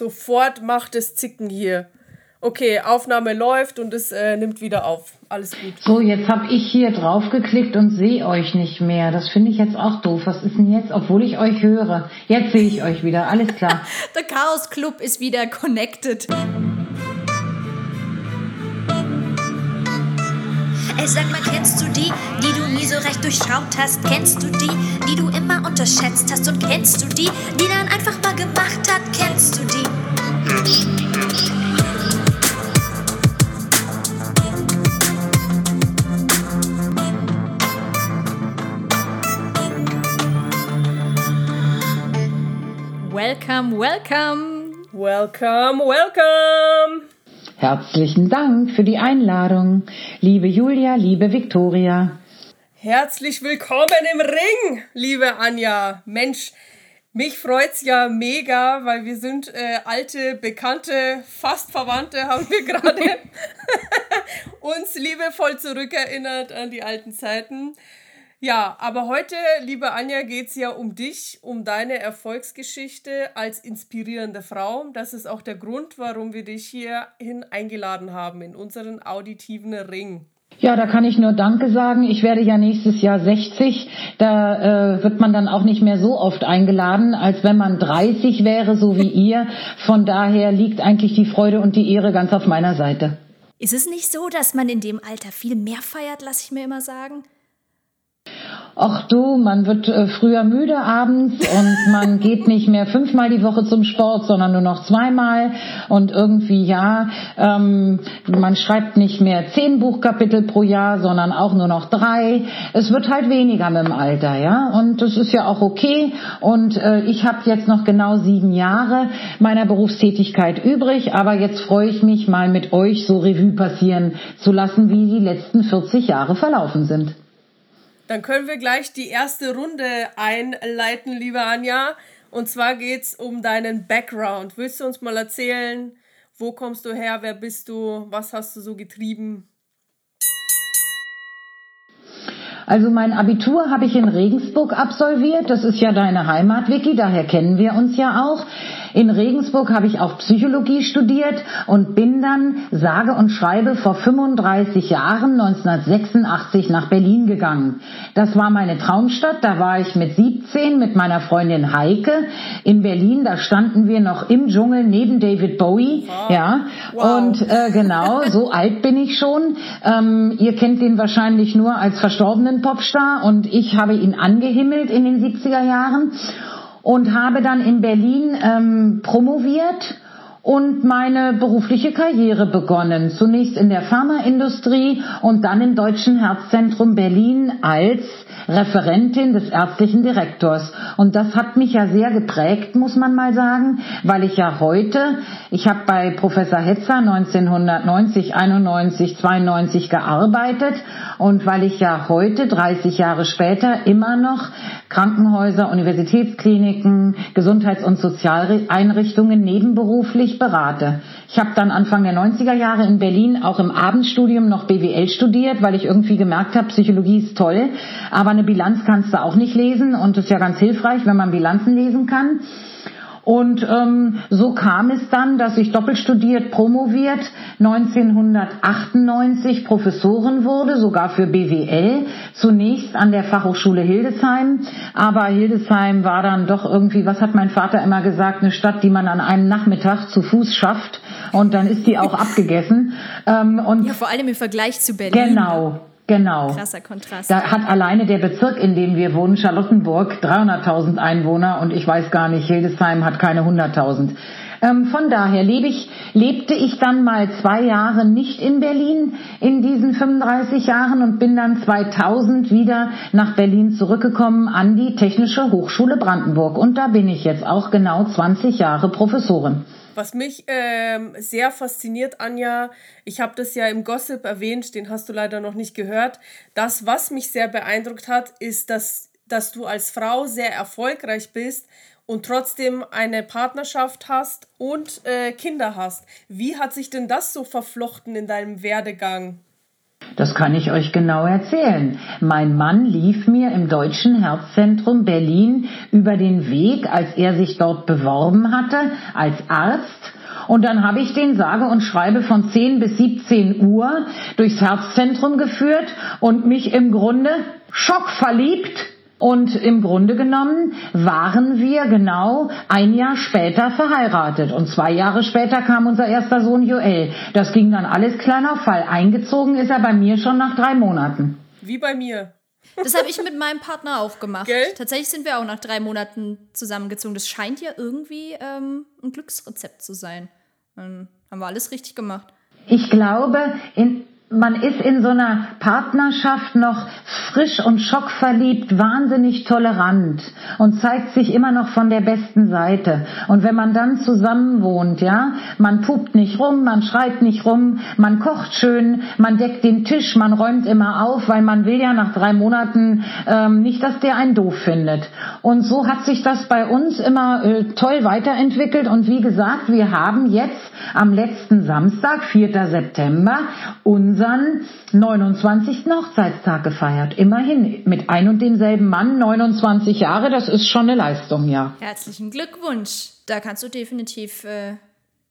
Sofort macht es Zicken hier. Okay, Aufnahme läuft und es äh, nimmt wieder auf. Alles gut. So, jetzt habe ich hier drauf geklickt und sehe euch nicht mehr. Das finde ich jetzt auch doof. Was ist denn jetzt, obwohl ich euch höre? Jetzt sehe ich euch wieder. Alles klar. Der Chaos Club ist wieder connected. Ey, sag mal, kennst du die, die du nie so recht durchschaut hast? Kennst du die, die du immer unterschätzt hast? Und kennst du die, die dann einfach mal gemacht hat? Kennst du die? Welcome, welcome. Welcome, welcome. Herzlichen Dank für die Einladung, liebe Julia, liebe Viktoria. Herzlich willkommen im Ring, liebe Anja. Mensch, mich freut's ja mega, weil wir sind äh, alte, bekannte, fast Verwandte, haben wir gerade uns liebevoll zurückerinnert an die alten Zeiten. Ja, aber heute, liebe Anja, geht's ja um dich, um deine Erfolgsgeschichte als inspirierende Frau. Das ist auch der Grund, warum wir dich hierhin eingeladen haben, in unseren auditiven Ring. Ja, da kann ich nur Danke sagen. Ich werde ja nächstes Jahr 60. Da äh, wird man dann auch nicht mehr so oft eingeladen, als wenn man 30 wäre, so wie ihr. Von daher liegt eigentlich die Freude und die Ehre ganz auf meiner Seite. Ist es nicht so, dass man in dem Alter viel mehr feiert, lasse ich mir immer sagen? Ach du, man wird äh, früher müde abends und man geht nicht mehr fünfmal die Woche zum Sport, sondern nur noch zweimal und irgendwie ja, ähm, man schreibt nicht mehr zehn Buchkapitel pro Jahr, sondern auch nur noch drei. Es wird halt weniger mit dem Alter, ja, und das ist ja auch okay. Und äh, ich habe jetzt noch genau sieben Jahre meiner Berufstätigkeit übrig, aber jetzt freue ich mich mal mit euch so Revue passieren zu lassen, wie die letzten 40 Jahre verlaufen sind. Dann können wir gleich die erste Runde einleiten, liebe Anja. Und zwar geht es um deinen Background. Willst du uns mal erzählen, wo kommst du her, wer bist du, was hast du so getrieben? Also mein Abitur habe ich in Regensburg absolviert. Das ist ja deine Heimat, Vicky, daher kennen wir uns ja auch. In Regensburg habe ich auch Psychologie studiert und bin dann, sage und schreibe, vor 35 Jahren, 1986, nach Berlin gegangen. Das war meine Traumstadt. Da war ich mit 17 mit meiner Freundin Heike in Berlin. Da standen wir noch im Dschungel neben David Bowie. Wow. Ja, wow. und äh, genau, so alt bin ich schon. Ähm, ihr kennt ihn wahrscheinlich nur als verstorbenen Popstar und ich habe ihn angehimmelt in den 70er Jahren und habe dann in Berlin ähm, promoviert und meine berufliche Karriere begonnen. Zunächst in der Pharmaindustrie und dann im Deutschen Herzzentrum Berlin als Referentin des ärztlichen Direktors. Und das hat mich ja sehr geprägt, muss man mal sagen, weil ich ja heute, ich habe bei Professor Hetzer 1990, 91, 92 gearbeitet und weil ich ja heute, 30 Jahre später, immer noch Krankenhäuser, Universitätskliniken, Gesundheits- und Sozialeinrichtungen nebenberuflich berate. Ich habe dann Anfang der 90er Jahre in Berlin auch im Abendstudium noch BWL studiert, weil ich irgendwie gemerkt habe, Psychologie ist toll, aber eine Bilanz kannst du auch nicht lesen und es ist ja ganz hilfreich, wenn man Bilanzen lesen kann. Und ähm, so kam es dann, dass ich doppelt studiert, promoviert, 1998 Professorin wurde, sogar für BWL, zunächst an der Fachhochschule Hildesheim. Aber Hildesheim war dann doch irgendwie, was hat mein Vater immer gesagt, eine Stadt, die man an einem Nachmittag zu Fuß schafft und dann ist die auch abgegessen. Ähm, und ja, vor allem im Vergleich zu Berlin. Genau, Genau. Krasser Kontrast. Da hat alleine der Bezirk, in dem wir wohnen, Charlottenburg, 300.000 Einwohner und ich weiß gar nicht, Hildesheim hat keine 100.000. Ähm, von daher lebe ich, lebte ich dann mal zwei Jahre nicht in Berlin in diesen 35 Jahren und bin dann 2000 wieder nach Berlin zurückgekommen an die Technische Hochschule Brandenburg. Und da bin ich jetzt auch genau 20 Jahre Professorin. Was mich ähm, sehr fasziniert, Anja, ich habe das ja im Gossip erwähnt, den hast du leider noch nicht gehört. Das, was mich sehr beeindruckt hat, ist, dass, dass du als Frau sehr erfolgreich bist und trotzdem eine Partnerschaft hast und äh, Kinder hast. Wie hat sich denn das so verflochten in deinem Werdegang? Das kann ich euch genau erzählen. Mein Mann lief mir im Deutschen Herzzentrum Berlin über den Weg, als er sich dort beworben hatte als Arzt. Und dann habe ich den sage und schreibe von 10 bis 17 Uhr durchs Herzzentrum geführt und mich im Grunde schockverliebt und im Grunde genommen waren wir genau ein Jahr später verheiratet. Und zwei Jahre später kam unser erster Sohn Joel. Das ging dann alles kleiner Fall. Eingezogen ist er bei mir schon nach drei Monaten. Wie bei mir. Das habe ich mit meinem Partner auch gemacht. Gell? Tatsächlich sind wir auch nach drei Monaten zusammengezogen. Das scheint ja irgendwie ähm, ein Glücksrezept zu sein. Dann haben wir alles richtig gemacht. Ich glaube, in, man ist in so einer Partnerschaft noch frisch und schockverliebt, wahnsinnig tolerant und zeigt sich immer noch von der besten Seite. Und wenn man dann zusammen wohnt, ja, man pupt nicht rum, man schreit nicht rum, man kocht schön, man deckt den Tisch, man räumt immer auf, weil man will ja nach drei Monaten ähm, nicht, dass der einen doof findet. Und so hat sich das bei uns immer äh, toll weiterentwickelt. Und wie gesagt, wir haben jetzt am letzten Samstag, 4. September, unseren 29. Hochzeitstag gefeiert. Immerhin mit ein und demselben Mann, 29 Jahre, das ist schon eine Leistung, ja. Herzlichen Glückwunsch. Da kannst du definitiv äh,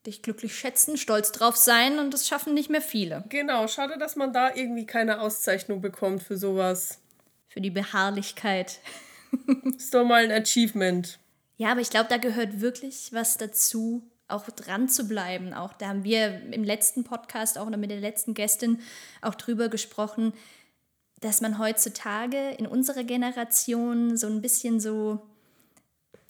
dich glücklich schätzen, stolz drauf sein und das schaffen nicht mehr viele. Genau, schade, dass man da irgendwie keine Auszeichnung bekommt für sowas. Für die Beharrlichkeit. Ist doch mal ein Achievement. Ja, aber ich glaube, da gehört wirklich was dazu, auch dran zu bleiben. Auch da haben wir im letzten Podcast, auch noch mit der letzten Gästin, auch drüber gesprochen, dass man heutzutage in unserer Generation so ein bisschen so,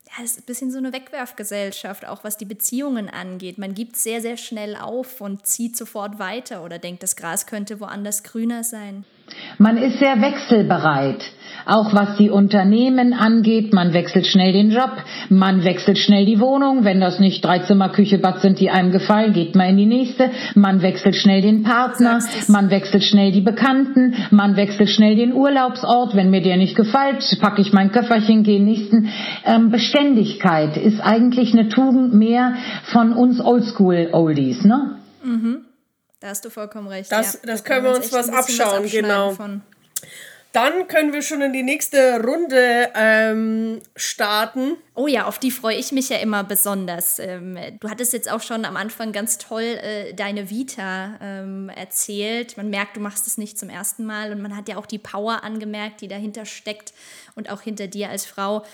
ja, es ist ein bisschen so eine Wegwerfgesellschaft, auch was die Beziehungen angeht. Man gibt sehr, sehr schnell auf und zieht sofort weiter oder denkt, das Gras könnte woanders grüner sein. Man ist sehr wechselbereit. Auch was die Unternehmen angeht, man wechselt schnell den Job, man wechselt schnell die Wohnung. Wenn das nicht drei Zimmer, Küche, Bad sind, die einem gefallen, geht man in die nächste. Man wechselt schnell den Partner, man wechselt schnell die Bekannten, man wechselt schnell den Urlaubsort. Wenn mir der nicht gefällt, packe ich mein Köfferchen, gehe nächsten. Ähm, Beständigkeit ist eigentlich eine Tugend mehr von uns Oldschool-Oldies, ne? Mhm. Da hast du vollkommen recht. Das, ja. das Da können wir kann uns was abschauen, abschneiden genau. von. Dann können wir schon in die nächste Runde ähm, starten. Oh ja, auf die freue ich mich ja immer besonders. Ähm, du hattest jetzt auch schon am Anfang ganz toll äh, deine Vita ähm, erzählt. Man merkt, du machst es nicht zum ersten Mal und man hat ja auch die Power angemerkt, die dahinter steckt und auch hinter dir als Frau.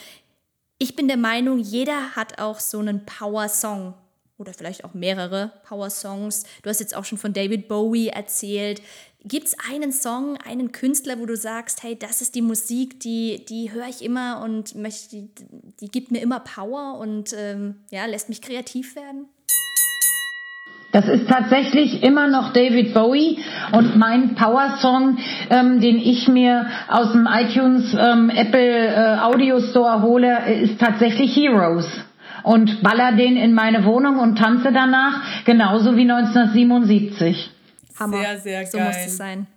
Ich bin der Meinung, jeder hat auch so einen Power-Song oder vielleicht auch mehrere Power-Songs. Du hast jetzt auch schon von David Bowie erzählt. Gibt es einen Song, einen Künstler, wo du sagst, hey, das ist die Musik, die, die höre ich immer und möchte, die, die gibt mir immer Power und ähm, ja, lässt mich kreativ werden? Das ist tatsächlich immer noch David Bowie und mein Power-Song, ähm, den ich mir aus dem iTunes ähm, Apple äh, Audio Store hole, ist tatsächlich Heroes. Und baller den in meine Wohnung und tanze danach, genauso wie 1977. Hammer. Sehr, sehr so geil. muss es sein.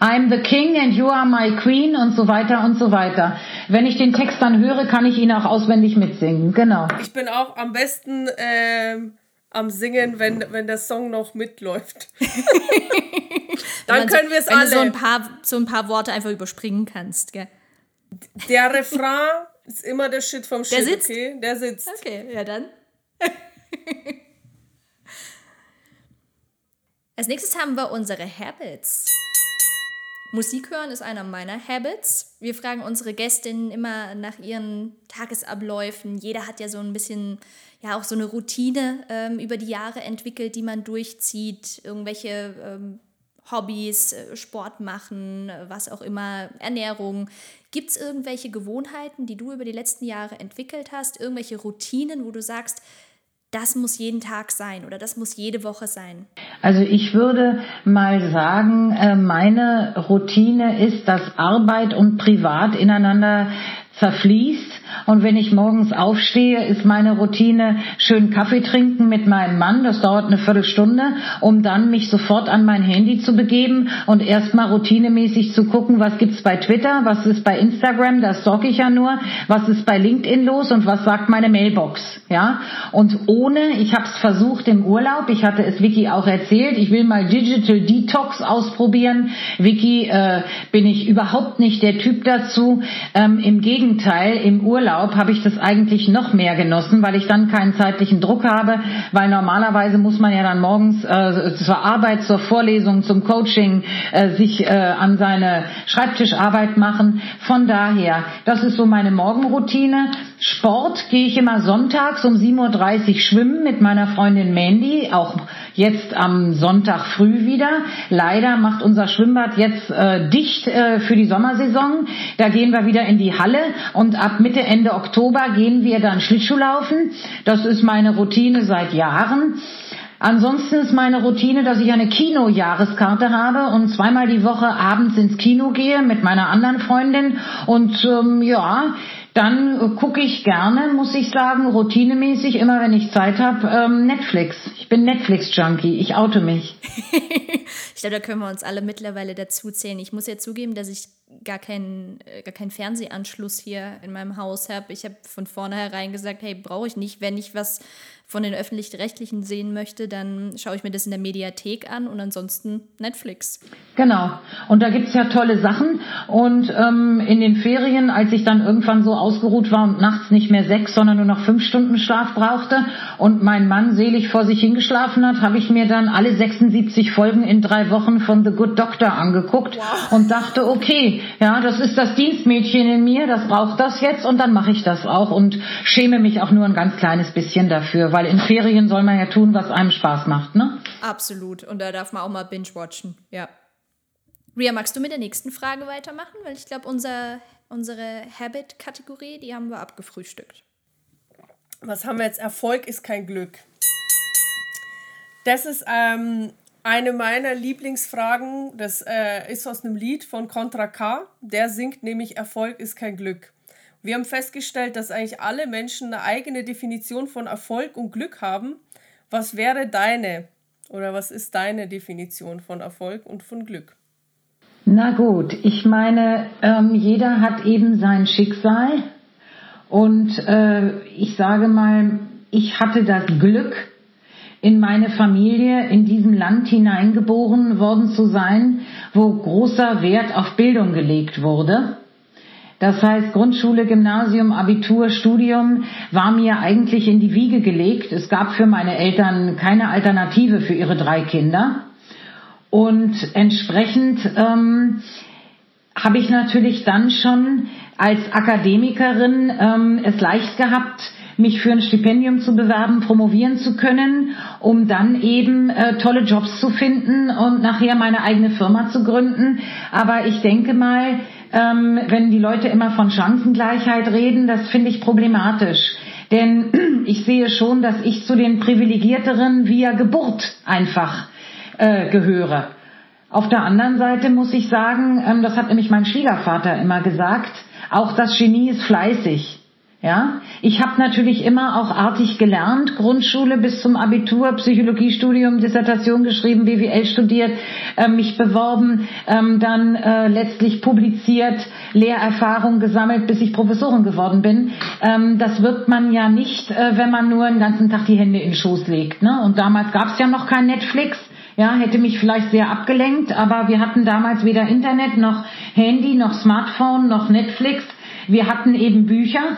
I'm the King and you are my Queen und so weiter und so weiter. Wenn ich den Text dann höre, kann ich ihn auch auswendig mitsingen. Genau. Ich bin auch am besten ähm, am Singen, wenn, wenn der Song noch mitläuft. Dann können wir es so, Wenn du so ein, alle. paar, so ein paar Worte einfach überspringen kannst, gell? Der Refrain ist immer der Shit vom Shit, sitzt? okay? Der sitzt. Okay, ja dann. Als nächstes haben wir unsere Habits. Musik hören ist einer meiner Habits. Wir fragen unsere Gästinnen immer nach ihren Tagesabläufen. Jeder hat ja so ein bisschen, ja auch so eine Routine ähm, über die Jahre entwickelt, die man durchzieht. Irgendwelche ähm, Hobbys, äh, Sport machen, was auch immer, Ernährung. Gibt es irgendwelche Gewohnheiten, die du über die letzten Jahre entwickelt hast? Irgendwelche Routinen, wo du sagst, das muss jeden Tag sein oder das muss jede Woche sein? Also ich würde mal sagen, äh, meine Routine ist, dass Arbeit und Privat ineinander zerfließt. Und wenn ich morgens aufstehe, ist meine Routine schön Kaffee trinken mit meinem Mann. Das dauert eine Viertelstunde, um dann mich sofort an mein Handy zu begeben und erstmal routinemäßig zu gucken, was gibt's bei Twitter, was ist bei Instagram, das stalk ich ja nur, was ist bei LinkedIn los und was sagt meine Mailbox. Ja? Und ohne, ich habe es versucht im Urlaub, ich hatte es Vicky auch erzählt, ich will mal Digital Detox ausprobieren. Vicky, äh, bin ich überhaupt nicht der Typ dazu. Ähm, Im Gegenteil, im Urlaub habe ich das eigentlich noch mehr genossen, weil ich dann keinen zeitlichen Druck habe, weil normalerweise muss man ja dann morgens äh, zur Arbeit, zur Vorlesung, zum Coaching äh, sich äh, an seine Schreibtischarbeit machen. Von daher, das ist so meine Morgenroutine. Sport gehe ich immer sonntags um 7.30 Uhr schwimmen mit meiner Freundin Mandy, auch jetzt am Sonntag früh wieder. Leider macht unser Schwimmbad jetzt äh, dicht äh, für die Sommersaison. Da gehen wir wieder in die Halle und ab Mitte, Ende Oktober gehen wir dann Schlittschuhlaufen. Das ist meine Routine seit Jahren. Ansonsten ist meine Routine, dass ich eine Kino-Jahreskarte habe und zweimal die Woche abends ins Kino gehe mit meiner anderen Freundin. Und ähm, ja, dann gucke ich gerne, muss ich sagen, routinemäßig, immer wenn ich Zeit habe, ähm, Netflix. Ich bin Netflix-Junkie, ich oute mich. ich glaube, da können wir uns alle mittlerweile dazu zählen. Ich muss ja zugeben, dass ich gar keinen, äh, gar keinen Fernsehanschluss hier in meinem Haus habe. Ich habe von vornherein gesagt, hey, brauche ich nicht. Wenn ich was von den öffentlich-rechtlichen sehen möchte, dann schaue ich mir das in der Mediathek an und ansonsten Netflix. Genau. Und da gibt's ja tolle Sachen. Und ähm, in den Ferien, als ich dann irgendwann so ausgeruht war und nachts nicht mehr sechs, sondern nur noch fünf Stunden Schlaf brauchte und mein Mann selig vor sich hingeschlafen hat, habe ich mir dann alle 76 Folgen in drei Wochen von The Good Doctor angeguckt wow. und dachte, okay, ja, das ist das Dienstmädchen in mir, das braucht das jetzt und dann mache ich das auch und schäme mich auch nur ein ganz kleines bisschen dafür, weil in Ferien soll man ja tun, was einem Spaß macht, ne? Absolut. Und da darf man auch mal binge-watchen, ja. Ria, magst du mit der nächsten Frage weitermachen? Weil ich glaube, unser, unsere Habit-Kategorie, die haben wir abgefrühstückt. Was haben wir jetzt? Erfolg ist kein Glück. Das ist ähm, eine meiner Lieblingsfragen. Das äh, ist aus einem Lied von Contra K. Der singt nämlich Erfolg ist kein Glück. Wir haben festgestellt, dass eigentlich alle Menschen eine eigene Definition von Erfolg und Glück haben. Was wäre deine oder was ist deine Definition von Erfolg und von Glück? Na gut, ich meine, ähm, jeder hat eben sein Schicksal und äh, ich sage mal, ich hatte das Glück, in meine Familie in diesem Land hineingeboren worden zu sein, wo großer Wert auf Bildung gelegt wurde. Das heißt, Grundschule, Gymnasium, Abitur, Studium war mir eigentlich in die Wiege gelegt. Es gab für meine Eltern keine Alternative für ihre drei Kinder. Und entsprechend ähm, habe ich natürlich dann schon als Akademikerin ähm, es leicht gehabt, mich für ein Stipendium zu bewerben, promovieren zu können, um dann eben äh, tolle Jobs zu finden und nachher meine eigene Firma zu gründen. Aber ich denke mal, ähm, wenn die Leute immer von Chancengleichheit reden, das finde ich problematisch. Denn ich sehe schon, dass ich zu den Privilegierteren via Geburt einfach äh, gehöre. Auf der anderen Seite muss ich sagen, ähm, das hat nämlich mein Schwiegervater immer gesagt, auch das Genie ist fleißig. Ja, ich habe natürlich immer auch artig gelernt, Grundschule bis zum Abitur, Psychologiestudium, Dissertation geschrieben, BWL studiert, äh, mich beworben, ähm, dann äh, letztlich publiziert, Lehrerfahrung gesammelt, bis ich Professorin geworden bin. Ähm, das wird man ja nicht, äh, wenn man nur den ganzen Tag die Hände in den Schoß legt. Ne? Und damals gab es ja noch kein Netflix. Ja, hätte mich vielleicht sehr abgelenkt, aber wir hatten damals weder Internet noch Handy noch Smartphone noch Netflix. Wir hatten eben Bücher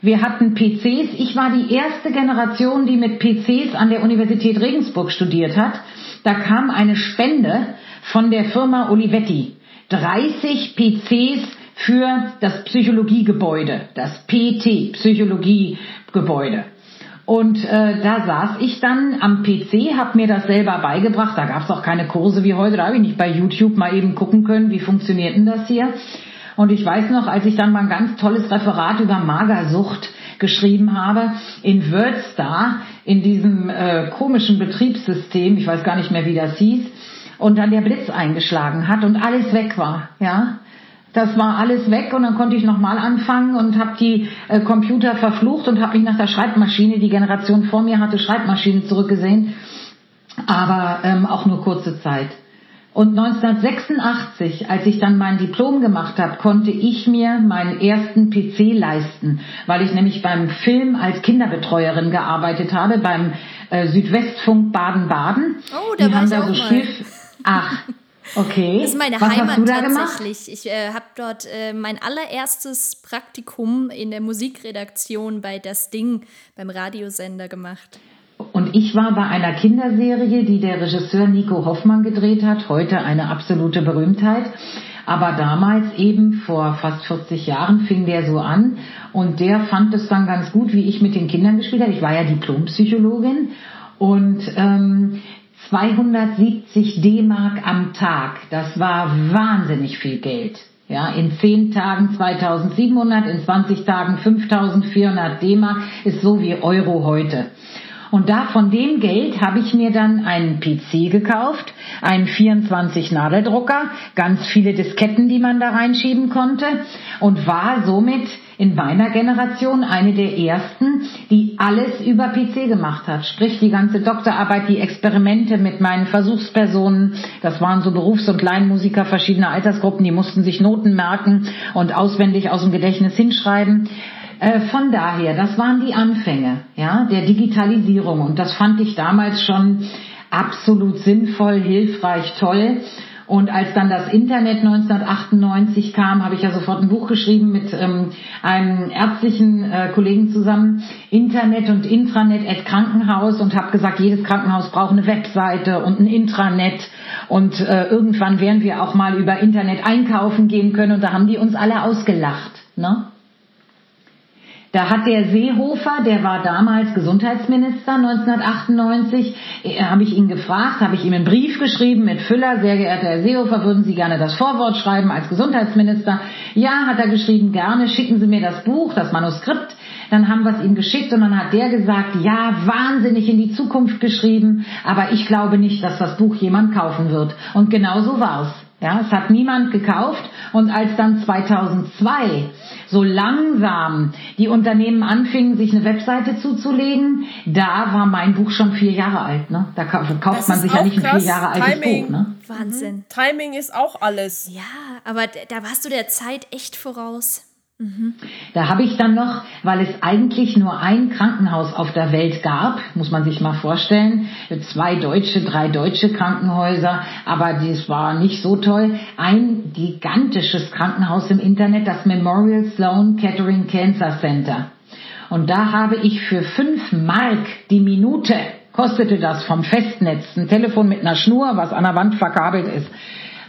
wir hatten PCs. Ich war die erste Generation, die mit PCs an der Universität Regensburg studiert hat. Da kam eine Spende von der Firma Olivetti. 30 PCs für das Psychologiegebäude, das PT, Psychologiegebäude. Und äh, da saß ich dann am PC, habe mir das selber beigebracht. Da gab es auch keine Kurse wie heute. Da habe ich nicht bei YouTube mal eben gucken können, wie funktioniert denn das hier. Und ich weiß noch, als ich dann mal ein ganz tolles Referat über Magersucht geschrieben habe, in WordStar, in diesem äh, komischen Betriebssystem, ich weiß gar nicht mehr, wie das hieß, und dann der Blitz eingeschlagen hat und alles weg war, ja, Das war alles weg und dann konnte ich nochmal anfangen und habe die äh, Computer verflucht und habe mich nach der Schreibmaschine, die Generation vor mir hatte Schreibmaschinen zurückgesehen, aber ähm, auch nur kurze Zeit. Und 1986, als ich dann mein Diplom gemacht habe, konnte ich mir meinen ersten PC leisten, weil ich nämlich beim Film als Kinderbetreuerin gearbeitet habe, beim äh, Südwestfunk Baden-Baden. Oh, da Die war ich da so auch mal. Ach, Okay. Das ist meine Was Heimat tatsächlich. Ich äh, habe dort äh, mein allererstes Praktikum in der Musikredaktion bei Das Ding beim Radiosender gemacht. Und ich war bei einer Kinderserie, die der Regisseur Nico Hoffmann gedreht hat, heute eine absolute Berühmtheit. Aber damals eben vor fast 40 Jahren fing der so an und der fand es dann ganz gut, wie ich mit den Kindern gespielt habe. Ich war ja Diplompsychologin und ähm, 270 D-Mark am Tag. Das war wahnsinnig viel Geld. Ja, in 10 Tagen 2700, in 20 Tagen 5400 D-Mark ist so wie Euro heute. Und da von dem Geld habe ich mir dann einen PC gekauft, einen 24 Nadeldrucker, ganz viele Disketten, die man da reinschieben konnte und war somit in meiner Generation eine der ersten, die alles über PC gemacht hat. Sprich die ganze Doktorarbeit, die Experimente mit meinen Versuchspersonen. Das waren so Berufs- und Kleinmusiker verschiedener Altersgruppen, die mussten sich Noten merken und auswendig aus dem Gedächtnis hinschreiben. Äh, von daher, das waren die Anfänge ja, der Digitalisierung und das fand ich damals schon absolut sinnvoll, hilfreich, toll. Und als dann das Internet 1998 kam, habe ich ja sofort ein Buch geschrieben mit ähm, einem ärztlichen äh, Kollegen zusammen, Internet und Intranet at Krankenhaus und habe gesagt, jedes Krankenhaus braucht eine Webseite und ein Intranet und äh, irgendwann werden wir auch mal über Internet einkaufen gehen können und da haben die uns alle ausgelacht. Ne? Da hat der Seehofer, der war damals Gesundheitsminister 1998, äh, habe ich ihn gefragt, habe ich ihm einen Brief geschrieben mit Füller, sehr geehrter Herr Seehofer, würden Sie gerne das Vorwort schreiben als Gesundheitsminister? Ja, hat er geschrieben, gerne, schicken Sie mir das Buch, das Manuskript. Dann haben wir es ihm geschickt und dann hat der gesagt, ja, wahnsinnig in die Zukunft geschrieben, aber ich glaube nicht, dass das Buch jemand kaufen wird. Und genau so war's. Ja, es hat niemand gekauft und als dann 2002 so langsam die Unternehmen anfingen, sich eine Webseite zuzulegen, da war mein Buch schon vier Jahre alt. Ne? Da kauft man sich ja nicht ein vier Jahre altes Timing. Buch. Ne? Wahnsinn. Mhm. Timing ist auch alles. Ja, aber da warst du der Zeit echt voraus. Mhm. Da habe ich dann noch, weil es eigentlich nur ein Krankenhaus auf der Welt gab, muss man sich mal vorstellen, zwei deutsche, drei deutsche Krankenhäuser, aber das war nicht so toll, ein gigantisches Krankenhaus im Internet, das Memorial Sloan Kettering Cancer Center. Und da habe ich für fünf Mark die Minute, kostete das vom Festnetz, ein Telefon mit einer Schnur, was an der Wand verkabelt ist,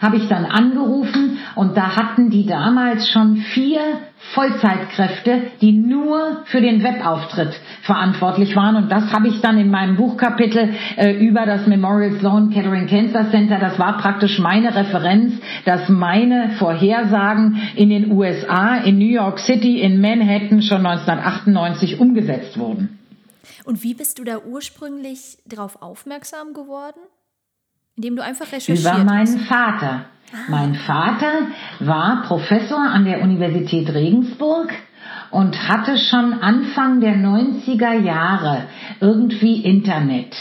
habe ich dann angerufen und da hatten die damals schon vier Vollzeitkräfte, die nur für den Webauftritt verantwortlich waren. Und das habe ich dann in meinem Buchkapitel äh, über das Memorial Sloan Kettering Cancer Center, das war praktisch meine Referenz, dass meine Vorhersagen in den USA, in New York City, in Manhattan schon 1998 umgesetzt wurden. Und wie bist du da ursprünglich darauf aufmerksam geworden? Indem du einfach recherchiert Über meinen Vater. Mein Vater war Professor an der Universität Regensburg und hatte schon Anfang der 90er Jahre irgendwie Internet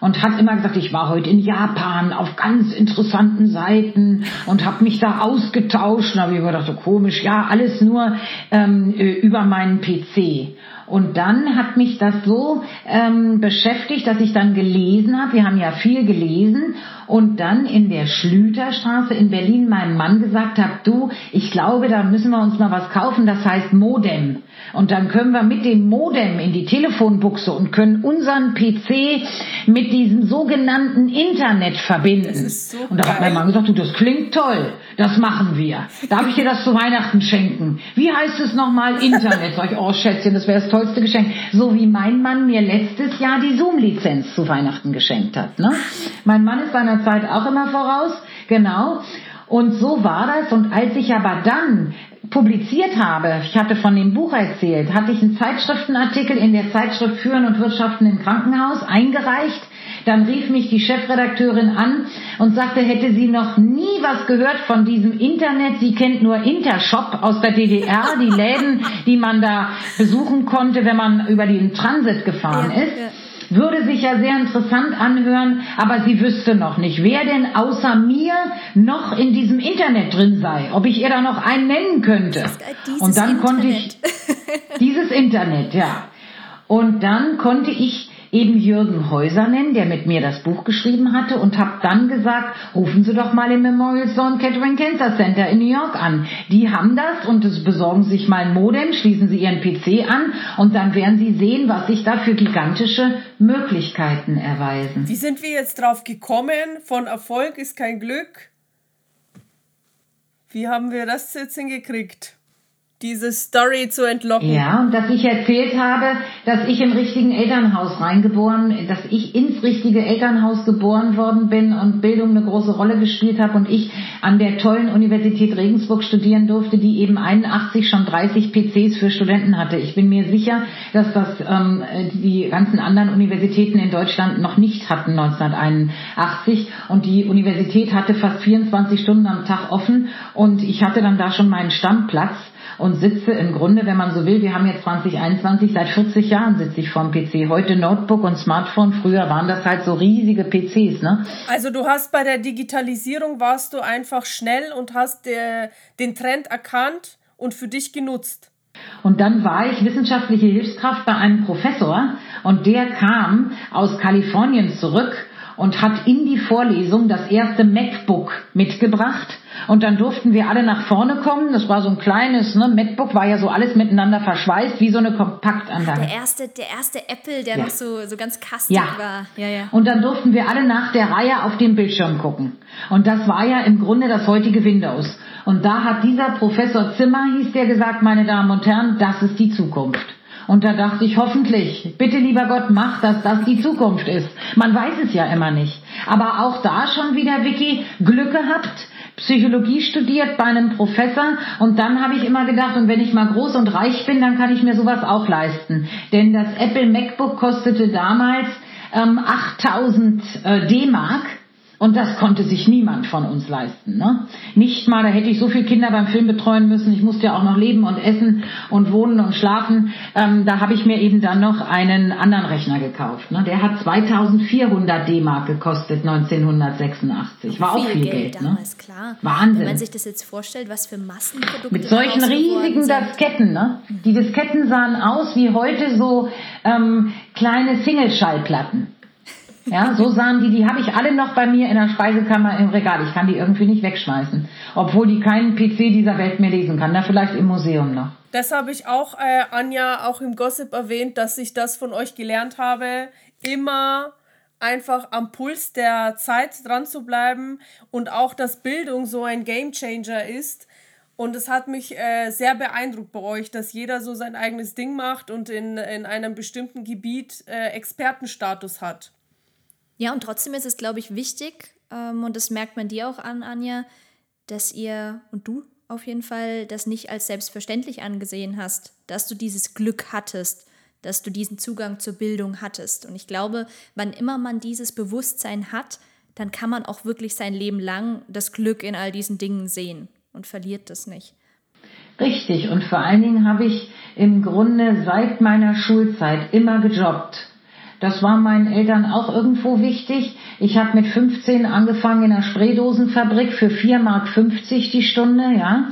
und hat immer gesagt, ich war heute in Japan auf ganz interessanten Seiten und habe mich da ausgetauscht. Und habe ich mir gedacht, so komisch, ja, alles nur ähm, äh, über meinen PC. Und dann hat mich das so ähm, beschäftigt, dass ich dann gelesen habe. Wir haben ja viel gelesen und dann in der Schlüterstraße in Berlin meinem Mann gesagt habe, du, ich glaube, da müssen wir uns mal was kaufen, das heißt Modem. Und dann können wir mit dem Modem in die Telefonbuchse und können unseren PC mit diesem sogenannten Internet verbinden. So und da hat mein Mann gesagt, du, das klingt toll, das machen wir. Darf ich dir das zu Weihnachten schenken? Wie heißt es nochmal? Internet. Sag ich, oh Schätzchen, das wäre das tollste Geschenk. So wie mein Mann mir letztes Jahr die Zoom-Lizenz zu Weihnachten geschenkt hat. Ne? Mein Mann ist seiner Zeit auch immer voraus, genau. Und so war das. Und als ich aber dann publiziert habe, ich hatte von dem Buch erzählt, hatte ich einen Zeitschriftenartikel in der Zeitschrift Führen und Wirtschaften im Krankenhaus eingereicht Dann rief mich die Chefredakteurin an und sagte, hätte sie noch nie was gehört von diesem Internet. Sie kennt nur Intershop aus der DDR, die Läden, die man da besuchen konnte, wenn man über den Transit gefahren ja, ist. Ja würde sich ja sehr interessant anhören, aber sie wüsste noch nicht, wer denn außer mir noch in diesem Internet drin sei, ob ich ihr da noch einen nennen könnte. Und dann Internet. konnte ich dieses Internet, ja. Und dann konnte ich eben Jürgen Häuser nennen, der mit mir das Buch geschrieben hatte und habe dann gesagt, rufen Sie doch mal im Memorial Sloan Kettering Cancer Center in New York an. Die haben das und es besorgen sich mal ein Modem, schließen Sie Ihren PC an und dann werden Sie sehen, was sich da für gigantische Möglichkeiten erweisen. Wie sind wir jetzt drauf gekommen? Von Erfolg ist kein Glück. Wie haben wir das jetzt hingekriegt? Diese Story zu entlocken. Ja, und dass ich erzählt habe, dass ich im richtigen Elternhaus reingeboren, dass ich ins richtige Elternhaus geboren worden bin und Bildung eine große Rolle gespielt habe und ich an der tollen Universität Regensburg studieren durfte, die eben 81 schon 30 PCs für Studenten hatte. Ich bin mir sicher, dass das ähm, die ganzen anderen Universitäten in Deutschland noch nicht hatten 1981 und die Universität hatte fast 24 Stunden am Tag offen und ich hatte dann da schon meinen Stammplatz und sitze im Grunde, wenn man so will, wir haben jetzt 2021, seit 40 Jahren sitze ich vorm PC. Heute Notebook und Smartphone, früher waren das halt so riesige PCs, ne? Also du hast bei der Digitalisierung warst du einfach schnell und hast der, den Trend erkannt und für dich genutzt. Und dann war ich wissenschaftliche Hilfskraft bei einem Professor und der kam aus Kalifornien zurück und hat in die Vorlesung das erste MacBook mitgebracht und dann durften wir alle nach vorne kommen. Das war so ein kleines, ne, MacBook war ja so alles miteinander verschweißt, wie so eine Kompaktanlage. Der erste, der erste Apple, der ja. noch so, so ganz kastig ja. war. Ja, ja. Und dann durften wir alle nach der Reihe auf den Bildschirm gucken. Und das war ja im Grunde das heutige Windows. Und da hat dieser Professor Zimmer, hieß der, gesagt, meine Damen und Herren, das ist die Zukunft. Und da dachte ich, hoffentlich, bitte lieber Gott, mach, dass das die Zukunft ist. Man weiß es ja immer nicht. Aber auch da schon wieder, Vicky, Glück gehabt Psychologie studiert bei einem Professor und dann habe ich immer gedacht, und wenn ich mal groß und reich bin, dann kann ich mir sowas auch leisten. Denn das Apple MacBook kostete damals ähm, 8000 äh, D-Mark und das konnte sich niemand von uns leisten. Ne? Nicht mal, da hätte ich so viele Kinder beim Film betreuen müssen. Ich musste ja auch noch leben und essen und wohnen und schlafen. Ähm, da habe ich mir eben dann noch einen anderen Rechner gekauft. Ne? Der hat 2400 D-Mark gekostet 1986. War auch viel Geld. Geld ne? damals, ne? klar. Wahnsinn. Wenn man sich das jetzt vorstellt, was für Massenprodukte Mit solchen riesigen. Disketten. Ne? Die Disketten sahen aus wie heute so ähm, kleine Single-Schallplatten. Ja, so sahen die, die habe ich alle noch bei mir in der Speisekammer im Regal. Ich kann die irgendwie nicht wegschmeißen. Obwohl die keinen PC dieser Welt mehr lesen kann. Da vielleicht im Museum noch. Das habe ich auch, äh, Anja, auch im Gossip erwähnt, dass ich das von euch gelernt habe. Immer einfach am Puls der Zeit dran zu bleiben und auch, dass Bildung so ein Gamechanger ist. Und es hat mich äh, sehr beeindruckt bei euch, dass jeder so sein eigenes Ding macht und in, in einem bestimmten Gebiet äh, Expertenstatus hat. Ja, und trotzdem ist es, glaube ich, wichtig, ähm, und das merkt man dir auch an, Anja, dass ihr und du auf jeden Fall das nicht als selbstverständlich angesehen hast, dass du dieses Glück hattest, dass du diesen Zugang zur Bildung hattest. Und ich glaube, wann immer man dieses Bewusstsein hat, dann kann man auch wirklich sein Leben lang das Glück in all diesen Dingen sehen und verliert das nicht. Richtig, und vor allen Dingen habe ich im Grunde seit meiner Schulzeit immer gejobbt. Das war meinen Eltern auch irgendwo wichtig. Ich habe mit 15 angefangen in der Spraydosenfabrik für 4,50 Mark die Stunde, ja.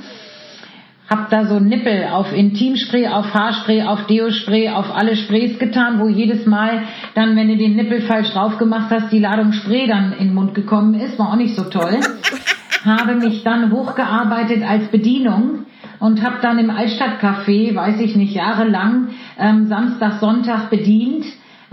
Hab da so Nippel auf Intimspray, auf Haarspray, auf Deospray, auf alle Sprays getan, wo jedes Mal dann, wenn du den Nippel falsch drauf gemacht hast, die Ladung Spray dann in den Mund gekommen ist. War auch nicht so toll. habe mich dann hochgearbeitet als Bedienung und habe dann im Altstadtcafé, weiß ich nicht, jahrelang ähm, Samstag, Sonntag bedient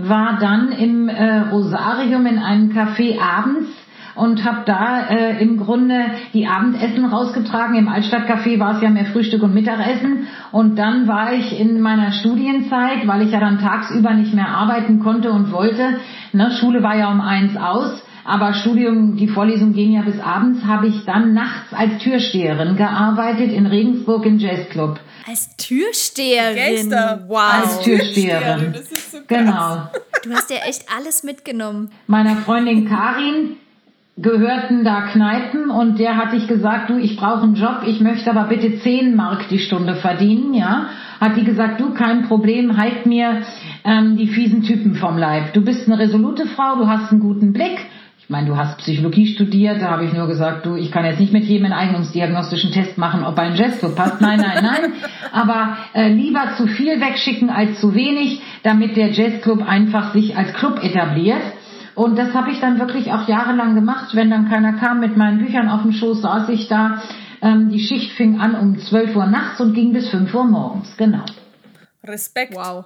war dann im äh, Rosarium in einem Café abends und habe da äh, im Grunde die Abendessen rausgetragen. Im Altstadtcafé war es ja mehr Frühstück und Mittagessen. Und dann war ich in meiner Studienzeit, weil ich ja dann tagsüber nicht mehr arbeiten konnte und wollte, ne, Schule war ja um eins aus, aber Studium, die Vorlesungen gehen ja bis abends, habe ich dann nachts als Türsteherin gearbeitet in Regensburg im Jazzclub. Als Türsteherin? Gangster. Wow. Als Türsteherin. Das ist so krass. Genau. Du hast ja echt alles mitgenommen. Meiner Freundin Karin gehörten da Kneipen und der hatte ich gesagt, du, ich brauche einen Job, ich möchte aber bitte 10 Mark die Stunde verdienen, ja. Hat die gesagt, du, kein Problem, halt mir ähm, die fiesen Typen vom Leib. Du bist eine resolute Frau, du hast einen guten Blick. Ich meine, du hast Psychologie studiert, da habe ich nur gesagt, du, ich kann jetzt nicht mit jedem einen eignungsdiagnostischen Test machen, ob ein Jazzclub passt. Nein, nein, nein. Aber äh, lieber zu viel wegschicken als zu wenig, damit der Jazzclub einfach sich als Club etabliert. Und das habe ich dann wirklich auch jahrelang gemacht. Wenn dann keiner kam mit meinen Büchern auf dem Schoß, saß ich da. Ähm, die Schicht fing an um 12 Uhr nachts und ging bis 5 Uhr morgens. Genau. Respekt. Wow.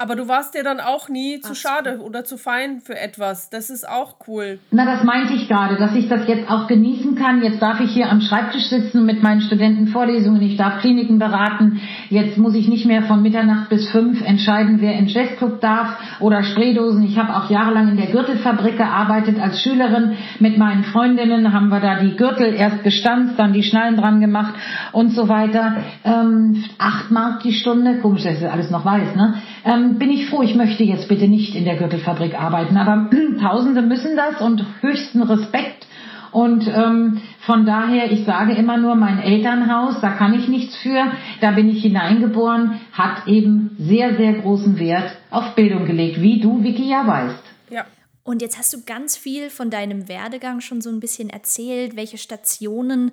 Aber du warst dir dann auch nie zu schade oder zu fein für etwas. Das ist auch cool. Na, das meinte ich gerade, dass ich das jetzt auch genießen kann. Jetzt darf ich hier am Schreibtisch sitzen mit meinen Studenten Vorlesungen. Ich darf Kliniken beraten. Jetzt muss ich nicht mehr von Mitternacht bis fünf entscheiden, wer in Jazzclub darf oder Spraydosen. Ich habe auch jahrelang in der Gürtelfabrik gearbeitet als Schülerin. Mit meinen Freundinnen haben wir da die Gürtel erst gestanzt, dann die Schnallen dran gemacht und so weiter. Ähm, acht Mark die Stunde. Komisch, dass ich alles noch weiß, ne? Ähm, bin ich froh, ich möchte jetzt bitte nicht in der Gürtelfabrik arbeiten, aber Tausende müssen das und höchsten Respekt. Und ähm, von daher, ich sage immer nur, mein Elternhaus, da kann ich nichts für, da bin ich hineingeboren, hat eben sehr, sehr großen Wert auf Bildung gelegt, wie du, Vicky, ja weißt. Ja. Und jetzt hast du ganz viel von deinem Werdegang schon so ein bisschen erzählt, welche Stationen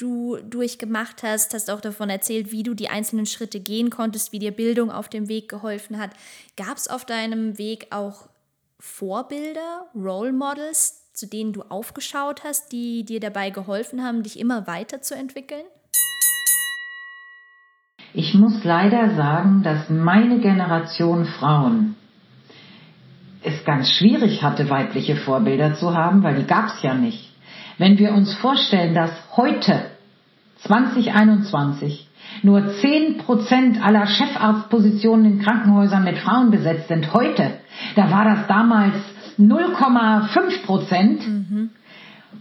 du durchgemacht hast, hast auch davon erzählt, wie du die einzelnen Schritte gehen konntest, wie dir Bildung auf dem Weg geholfen hat. Gab es auf deinem Weg auch Vorbilder, Role Models, zu denen du aufgeschaut hast, die dir dabei geholfen haben, dich immer weiterzuentwickeln? Ich muss leider sagen, dass meine Generation Frauen es ganz schwierig hatte, weibliche Vorbilder zu haben, weil die gab es ja nicht. Wenn wir uns vorstellen, dass heute, 2021, nur 10% aller Chefarztpositionen in Krankenhäusern mit Frauen besetzt sind, heute, da war das damals 0,5 Prozent.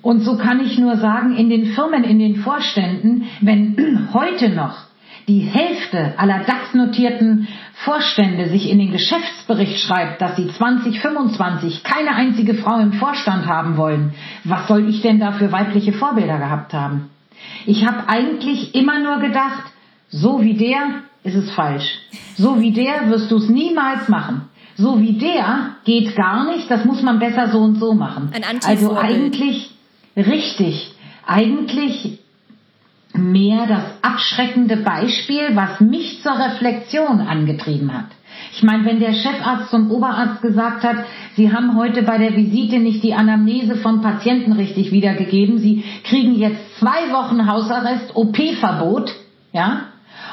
Und so kann ich nur sagen, in den Firmen, in den Vorständen, wenn heute noch die Hälfte aller DAX-notierten Vorstände sich in den Geschäftsbericht schreibt, dass sie 2025 keine einzige Frau im Vorstand haben wollen, was soll ich denn da für weibliche Vorbilder gehabt haben? Ich habe eigentlich immer nur gedacht, so wie der ist es falsch. So wie der wirst du es niemals machen. So wie der geht gar nicht, das muss man besser so und so machen. Ein also eigentlich richtig. Eigentlich mehr das abschreckende Beispiel, was mich zur Reflexion angetrieben hat. Ich meine, wenn der Chefarzt zum Oberarzt gesagt hat, Sie haben heute bei der Visite nicht die Anamnese vom Patienten richtig wiedergegeben, Sie kriegen jetzt zwei Wochen Hausarrest, OP-Verbot, ja,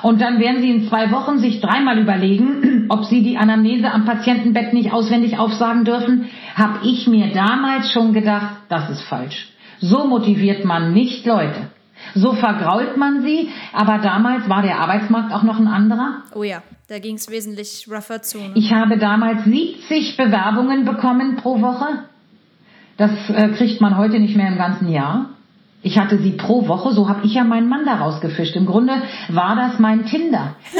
und dann werden Sie in zwei Wochen sich dreimal überlegen, ob Sie die Anamnese am Patientenbett nicht auswendig aufsagen dürfen, habe ich mir damals schon gedacht, das ist falsch. So motiviert man nicht Leute. So vergrault man sie, aber damals war der Arbeitsmarkt auch noch ein anderer. Oh ja, da ging es wesentlich rougher zu. Ne? Ich habe damals 70 Bewerbungen bekommen pro Woche. Das äh, kriegt man heute nicht mehr im ganzen Jahr. Ich hatte sie pro Woche, so habe ich ja meinen Mann da rausgefischt. Im Grunde war das mein Tinder.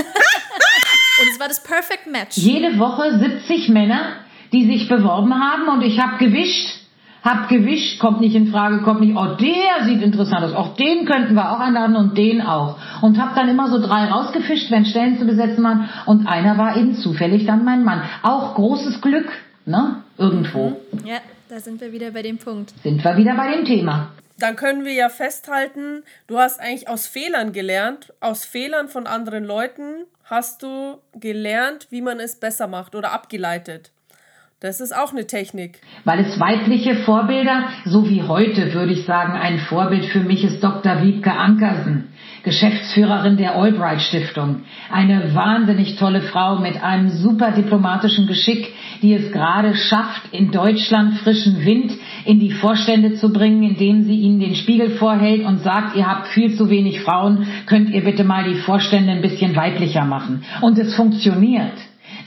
Und es war das Perfect Match. Jede Woche 70 Männer, die sich beworben haben und ich habe gewischt. Hab gewischt, kommt nicht in Frage, kommt nicht, oh, der sieht interessant aus, auch den könnten wir auch einladen und den auch. Und hab dann immer so drei rausgefischt, wenn Stellen zu besetzen waren und einer war eben zufällig dann mein Mann. Auch großes Glück, ne? Irgendwo. Ja, da sind wir wieder bei dem Punkt. Sind wir wieder bei dem Thema. Dann können wir ja festhalten, du hast eigentlich aus Fehlern gelernt. Aus Fehlern von anderen Leuten hast du gelernt, wie man es besser macht oder abgeleitet. Das ist auch eine Technik. Weil es weibliche Vorbilder, so wie heute würde ich sagen, ein Vorbild für mich ist Dr. Wiebke Ankersen, Geschäftsführerin der Albright Stiftung. Eine wahnsinnig tolle Frau mit einem super diplomatischen Geschick, die es gerade schafft, in Deutschland frischen Wind in die Vorstände zu bringen, indem sie ihnen den Spiegel vorhält und sagt, ihr habt viel zu wenig Frauen, könnt ihr bitte mal die Vorstände ein bisschen weiblicher machen. Und es funktioniert.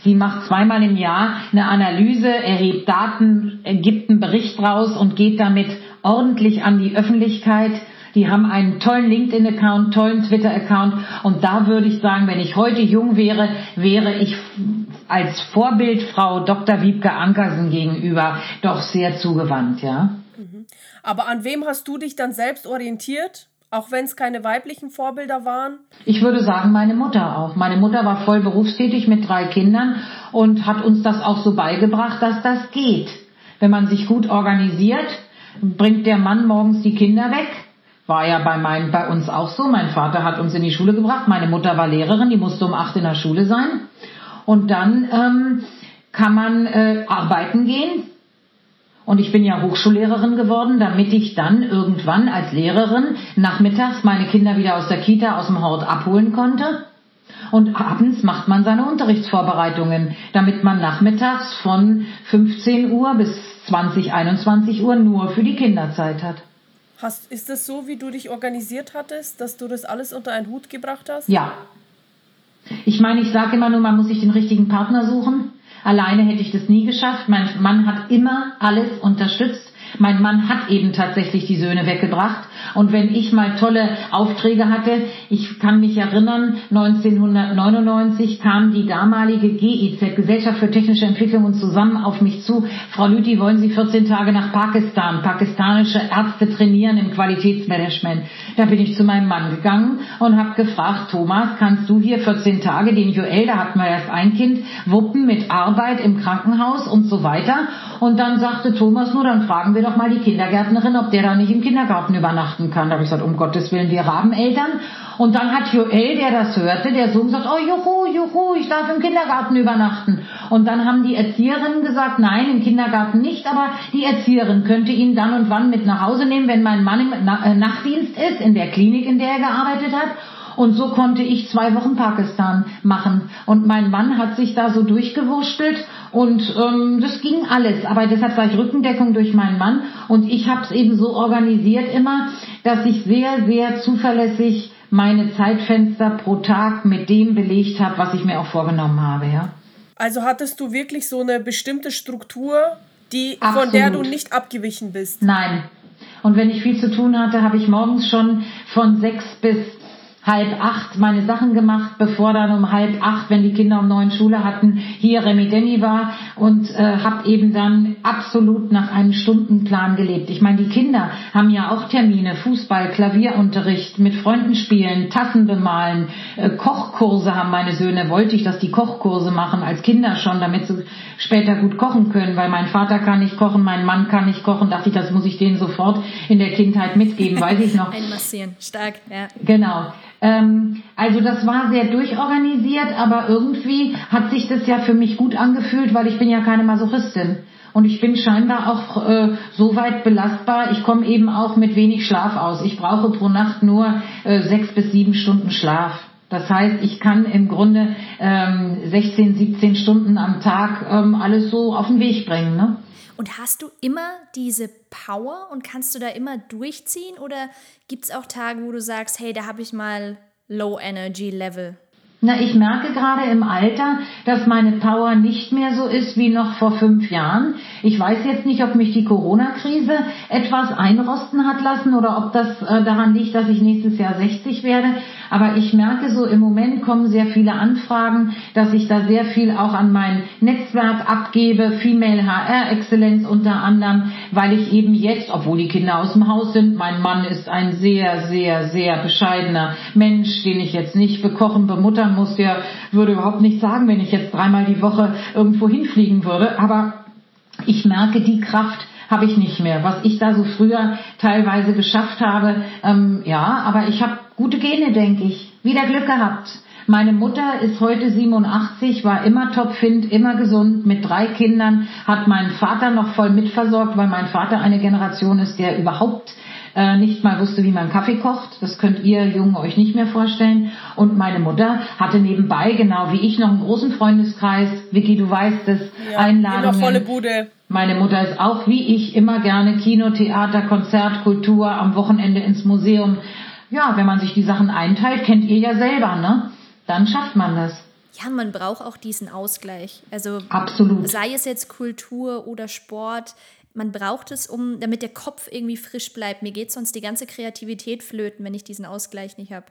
Sie macht zweimal im Jahr eine Analyse, erhebt Daten, gibt einen Bericht raus und geht damit ordentlich an die Öffentlichkeit. Die haben einen tollen LinkedIn-Account, tollen Twitter-Account und da würde ich sagen, wenn ich heute jung wäre, wäre ich als Vorbild Frau Dr. Wiebke Ankersen gegenüber doch sehr zugewandt, ja. Mhm. Aber an wem hast du dich dann selbst orientiert? Auch wenn es keine weiblichen Vorbilder waren? Ich würde sagen, meine Mutter auch. Meine Mutter war voll berufstätig mit drei Kindern und hat uns das auch so beigebracht, dass das geht. Wenn man sich gut organisiert, bringt der Mann morgens die Kinder weg. War ja bei, mein, bei uns auch so. Mein Vater hat uns in die Schule gebracht. Meine Mutter war Lehrerin, die musste um acht in der Schule sein. Und dann ähm, kann man äh, arbeiten gehen, und ich bin ja Hochschullehrerin geworden, damit ich dann irgendwann als Lehrerin nachmittags meine Kinder wieder aus der Kita, aus dem Hort abholen konnte. Und abends macht man seine Unterrichtsvorbereitungen, damit man nachmittags von 15 Uhr bis 20, 21 Uhr nur für die Kinder Zeit hat. Hast, ist das so, wie du dich organisiert hattest, dass du das alles unter einen Hut gebracht hast? Ja. Ich meine, ich sage immer nur, man muss sich den richtigen Partner suchen. Alleine hätte ich das nie geschafft. Mein Mann hat immer alles unterstützt. Mein Mann hat eben tatsächlich die Söhne weggebracht. Und wenn ich mal tolle Aufträge hatte, ich kann mich erinnern, 1999 kam die damalige GIZ, Gesellschaft für technische Entwicklung und Zusammen, auf mich zu. Frau Lüthi, wollen Sie 14 Tage nach Pakistan? Pakistanische Ärzte trainieren im Qualitätsmanagement. Da bin ich zu meinem Mann gegangen und habe gefragt, Thomas, kannst du hier 14 Tage den Joel, da hatten wir erst ein Kind, wuppen mit Arbeit im Krankenhaus und so weiter. Und dann sagte Thomas nur, dann fragen wir doch mal die Kindergärtnerin, ob der da nicht im Kindergarten übernachten kann. Da habe ich gesagt, um Gottes Willen, wir haben Eltern. Und dann hat Joel, der das hörte, der Sohn gesagt, oh juhu, juhu, ich darf im Kindergarten übernachten. Und dann haben die Erzieherinnen gesagt, nein, im Kindergarten nicht, aber die Erzieherin könnte ihn dann und wann mit nach Hause nehmen, wenn mein Mann im äh, Nachtdienst ist, in der Klinik, in der er gearbeitet hat. Und so konnte ich zwei Wochen Pakistan machen. Und mein Mann hat sich da so durchgewurschtelt und ähm, das ging alles. Aber deshalb sage ich Rückendeckung durch meinen Mann. Und ich habe es eben so organisiert immer, dass ich sehr, sehr zuverlässig meine Zeitfenster pro Tag mit dem belegt habe, was ich mir auch vorgenommen habe. Ja. Also hattest du wirklich so eine bestimmte Struktur, die, von der du nicht abgewichen bist? Nein. Und wenn ich viel zu tun hatte, habe ich morgens schon von sechs bis halb acht meine Sachen gemacht, bevor dann um halb acht, wenn die Kinder um neun Schule hatten, hier Remideni war und äh, habe eben dann absolut nach einem Stundenplan gelebt. Ich meine, die Kinder haben ja auch Termine, Fußball, Klavierunterricht, mit Freunden spielen, Tassen bemalen, äh, Kochkurse haben meine Söhne, wollte ich, dass die Kochkurse machen als Kinder schon, damit sie später gut kochen können, weil mein Vater kann nicht kochen, mein Mann kann nicht kochen, dachte ich, das muss ich denen sofort in der Kindheit mitgeben, weiß ich noch. Einmassieren, stark, ja. Genau. Ähm, also das war sehr durchorganisiert, aber irgendwie hat sich das ja für mich gut angefühlt, weil ich bin ja keine Masochistin. Und ich bin scheinbar auch äh, so weit belastbar, ich komme eben auch mit wenig Schlaf aus. Ich brauche pro Nacht nur äh, sechs bis sieben Stunden Schlaf. Das heißt, ich kann im Grunde ähm, 16, 17 Stunden am Tag ähm, alles so auf den Weg bringen. Ne? Und hast du immer diese Power und kannst du da immer durchziehen? Oder gibt es auch Tage, wo du sagst, hey, da habe ich mal Low Energy Level? Na, ich merke gerade im Alter, dass meine Power nicht mehr so ist wie noch vor fünf Jahren. Ich weiß jetzt nicht, ob mich die Corona-Krise etwas einrosten hat lassen oder ob das äh, daran liegt, dass ich nächstes Jahr 60 werde. Aber ich merke so, im Moment kommen sehr viele Anfragen, dass ich da sehr viel auch an mein Netzwerk abgebe, Female HR Exzellenz unter anderem, weil ich eben jetzt, obwohl die Kinder aus dem Haus sind, mein Mann ist ein sehr, sehr, sehr bescheidener Mensch, den ich jetzt nicht bekochen, bemuttern muss. Der würde überhaupt nicht sagen, wenn ich jetzt dreimal die Woche irgendwo hinfliegen würde. Aber ich merke die Kraft, habe ich nicht mehr. Was ich da so früher teilweise geschafft habe, ähm, ja, aber ich habe gute Gene, denke ich. Wieder Glück gehabt. Meine Mutter ist heute 87, war immer topfit, immer gesund, mit drei Kindern, hat meinen Vater noch voll mitversorgt, weil mein Vater eine Generation ist, der überhaupt äh, nicht mal wusste, wie man Kaffee kocht. Das könnt ihr Jungen euch nicht mehr vorstellen. Und meine Mutter hatte nebenbei, genau wie ich, noch einen großen Freundeskreis. Vicky, du weißt es, ja, Einladungen. volle Bude. Meine Mutter ist auch wie ich immer gerne Kino, Theater, Konzert, Kultur, am Wochenende ins Museum. Ja, wenn man sich die Sachen einteilt, kennt ihr ja selber, ne? Dann schafft man das. ja, man braucht auch diesen Ausgleich. Also Absolut. sei es jetzt Kultur oder Sport, man braucht es, um, damit der Kopf irgendwie frisch bleibt. Mir geht sonst die ganze Kreativität flöten, wenn ich diesen Ausgleich nicht habe.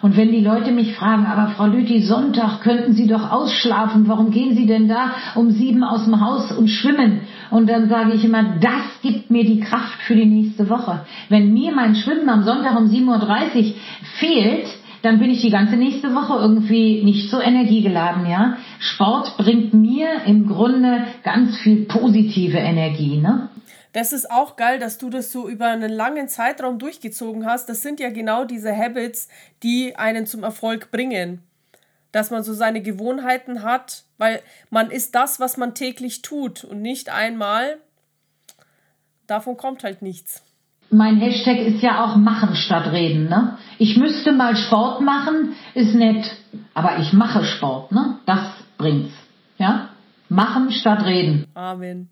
Und wenn die Leute mich fragen, aber Frau Lüthi, Sonntag könnten Sie doch ausschlafen, warum gehen Sie denn da um sieben aus dem Haus und schwimmen? Und dann sage ich immer, das gibt mir die Kraft für die nächste Woche. Wenn mir mein Schwimmen am Sonntag um 7.30 Uhr fehlt, dann bin ich die ganze nächste Woche irgendwie nicht so energiegeladen, ja. Sport bringt mir im Grunde ganz viel positive Energie, ne? Das ist auch geil, dass du das so über einen langen Zeitraum durchgezogen hast. Das sind ja genau diese Habits, die einen zum Erfolg bringen. Dass man so seine Gewohnheiten hat, weil man ist das, was man täglich tut und nicht einmal. Davon kommt halt nichts. Mein Hashtag ist ja auch machen statt reden, ne? Ich müsste mal Sport machen, ist nett, aber ich mache Sport, ne? Das bringt's, ja? Machen statt reden. Amen.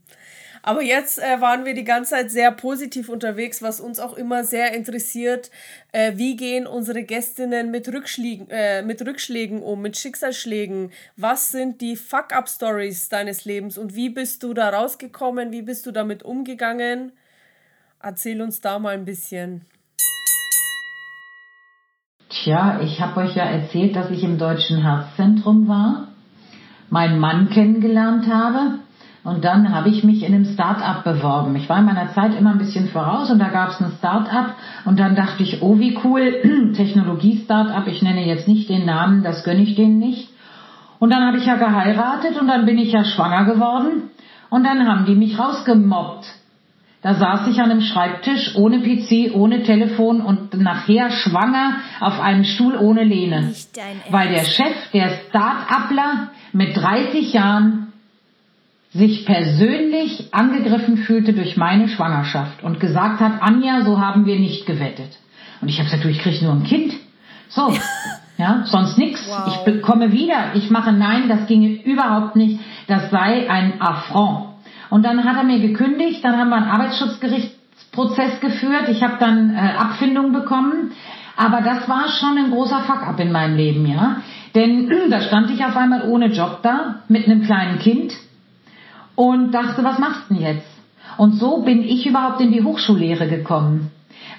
Aber jetzt äh, waren wir die ganze Zeit sehr positiv unterwegs, was uns auch immer sehr interessiert. Äh, wie gehen unsere Gästinnen mit Rückschlägen, äh, mit Rückschlägen um, mit Schicksalsschlägen? Was sind die Fuck-up-Stories deines Lebens und wie bist du da rausgekommen? Wie bist du damit umgegangen? Erzähl uns da mal ein bisschen. Tja, ich habe euch ja erzählt, dass ich im Deutschen Herzzentrum war, meinen Mann kennengelernt habe und dann habe ich mich in einem Start-up beworben. Ich war in meiner Zeit immer ein bisschen voraus und da gab es ein Start-up und dann dachte ich, oh wie cool, Technologie-Start-up, ich nenne jetzt nicht den Namen, das gönne ich denen nicht. Und dann habe ich ja geheiratet und dann bin ich ja schwanger geworden und dann haben die mich rausgemobbt. Da saß ich an einem Schreibtisch ohne PC, ohne Telefon und nachher schwanger auf einem Stuhl ohne Lehne. Weil der Chef, der Start-upler mit 30 Jahren sich persönlich angegriffen fühlte durch meine Schwangerschaft und gesagt hat, Anja, so haben wir nicht gewettet. Und ich habe gesagt, du, ich kriege nur ein Kind. So, ja, sonst nichts. Wow. Ich komme wieder. Ich mache nein, das ginge überhaupt nicht. Das sei ein Affront. Und dann hat er mir gekündigt, dann haben wir einen Arbeitsschutzgerichtsprozess geführt. Ich habe dann äh, Abfindung bekommen. Aber das war schon ein großer Fuck-up in meinem Leben, ja. Denn da stand ich auf einmal ohne Job da, mit einem kleinen Kind und dachte, was machst du denn jetzt? Und so bin ich überhaupt in die Hochschullehre gekommen.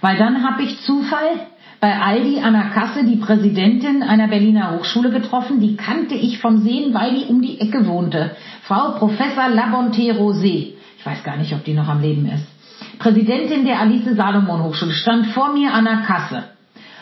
Weil dann habe ich Zufall bei Aldi an der Kasse die Präsidentin einer Berliner Hochschule getroffen. Die kannte ich vom Sehen, weil die um die Ecke wohnte. Frau Professor Labonte Rosé. Ich weiß gar nicht, ob die noch am Leben ist. Präsidentin der Alice Salomon Hochschule stand vor mir an der Kasse.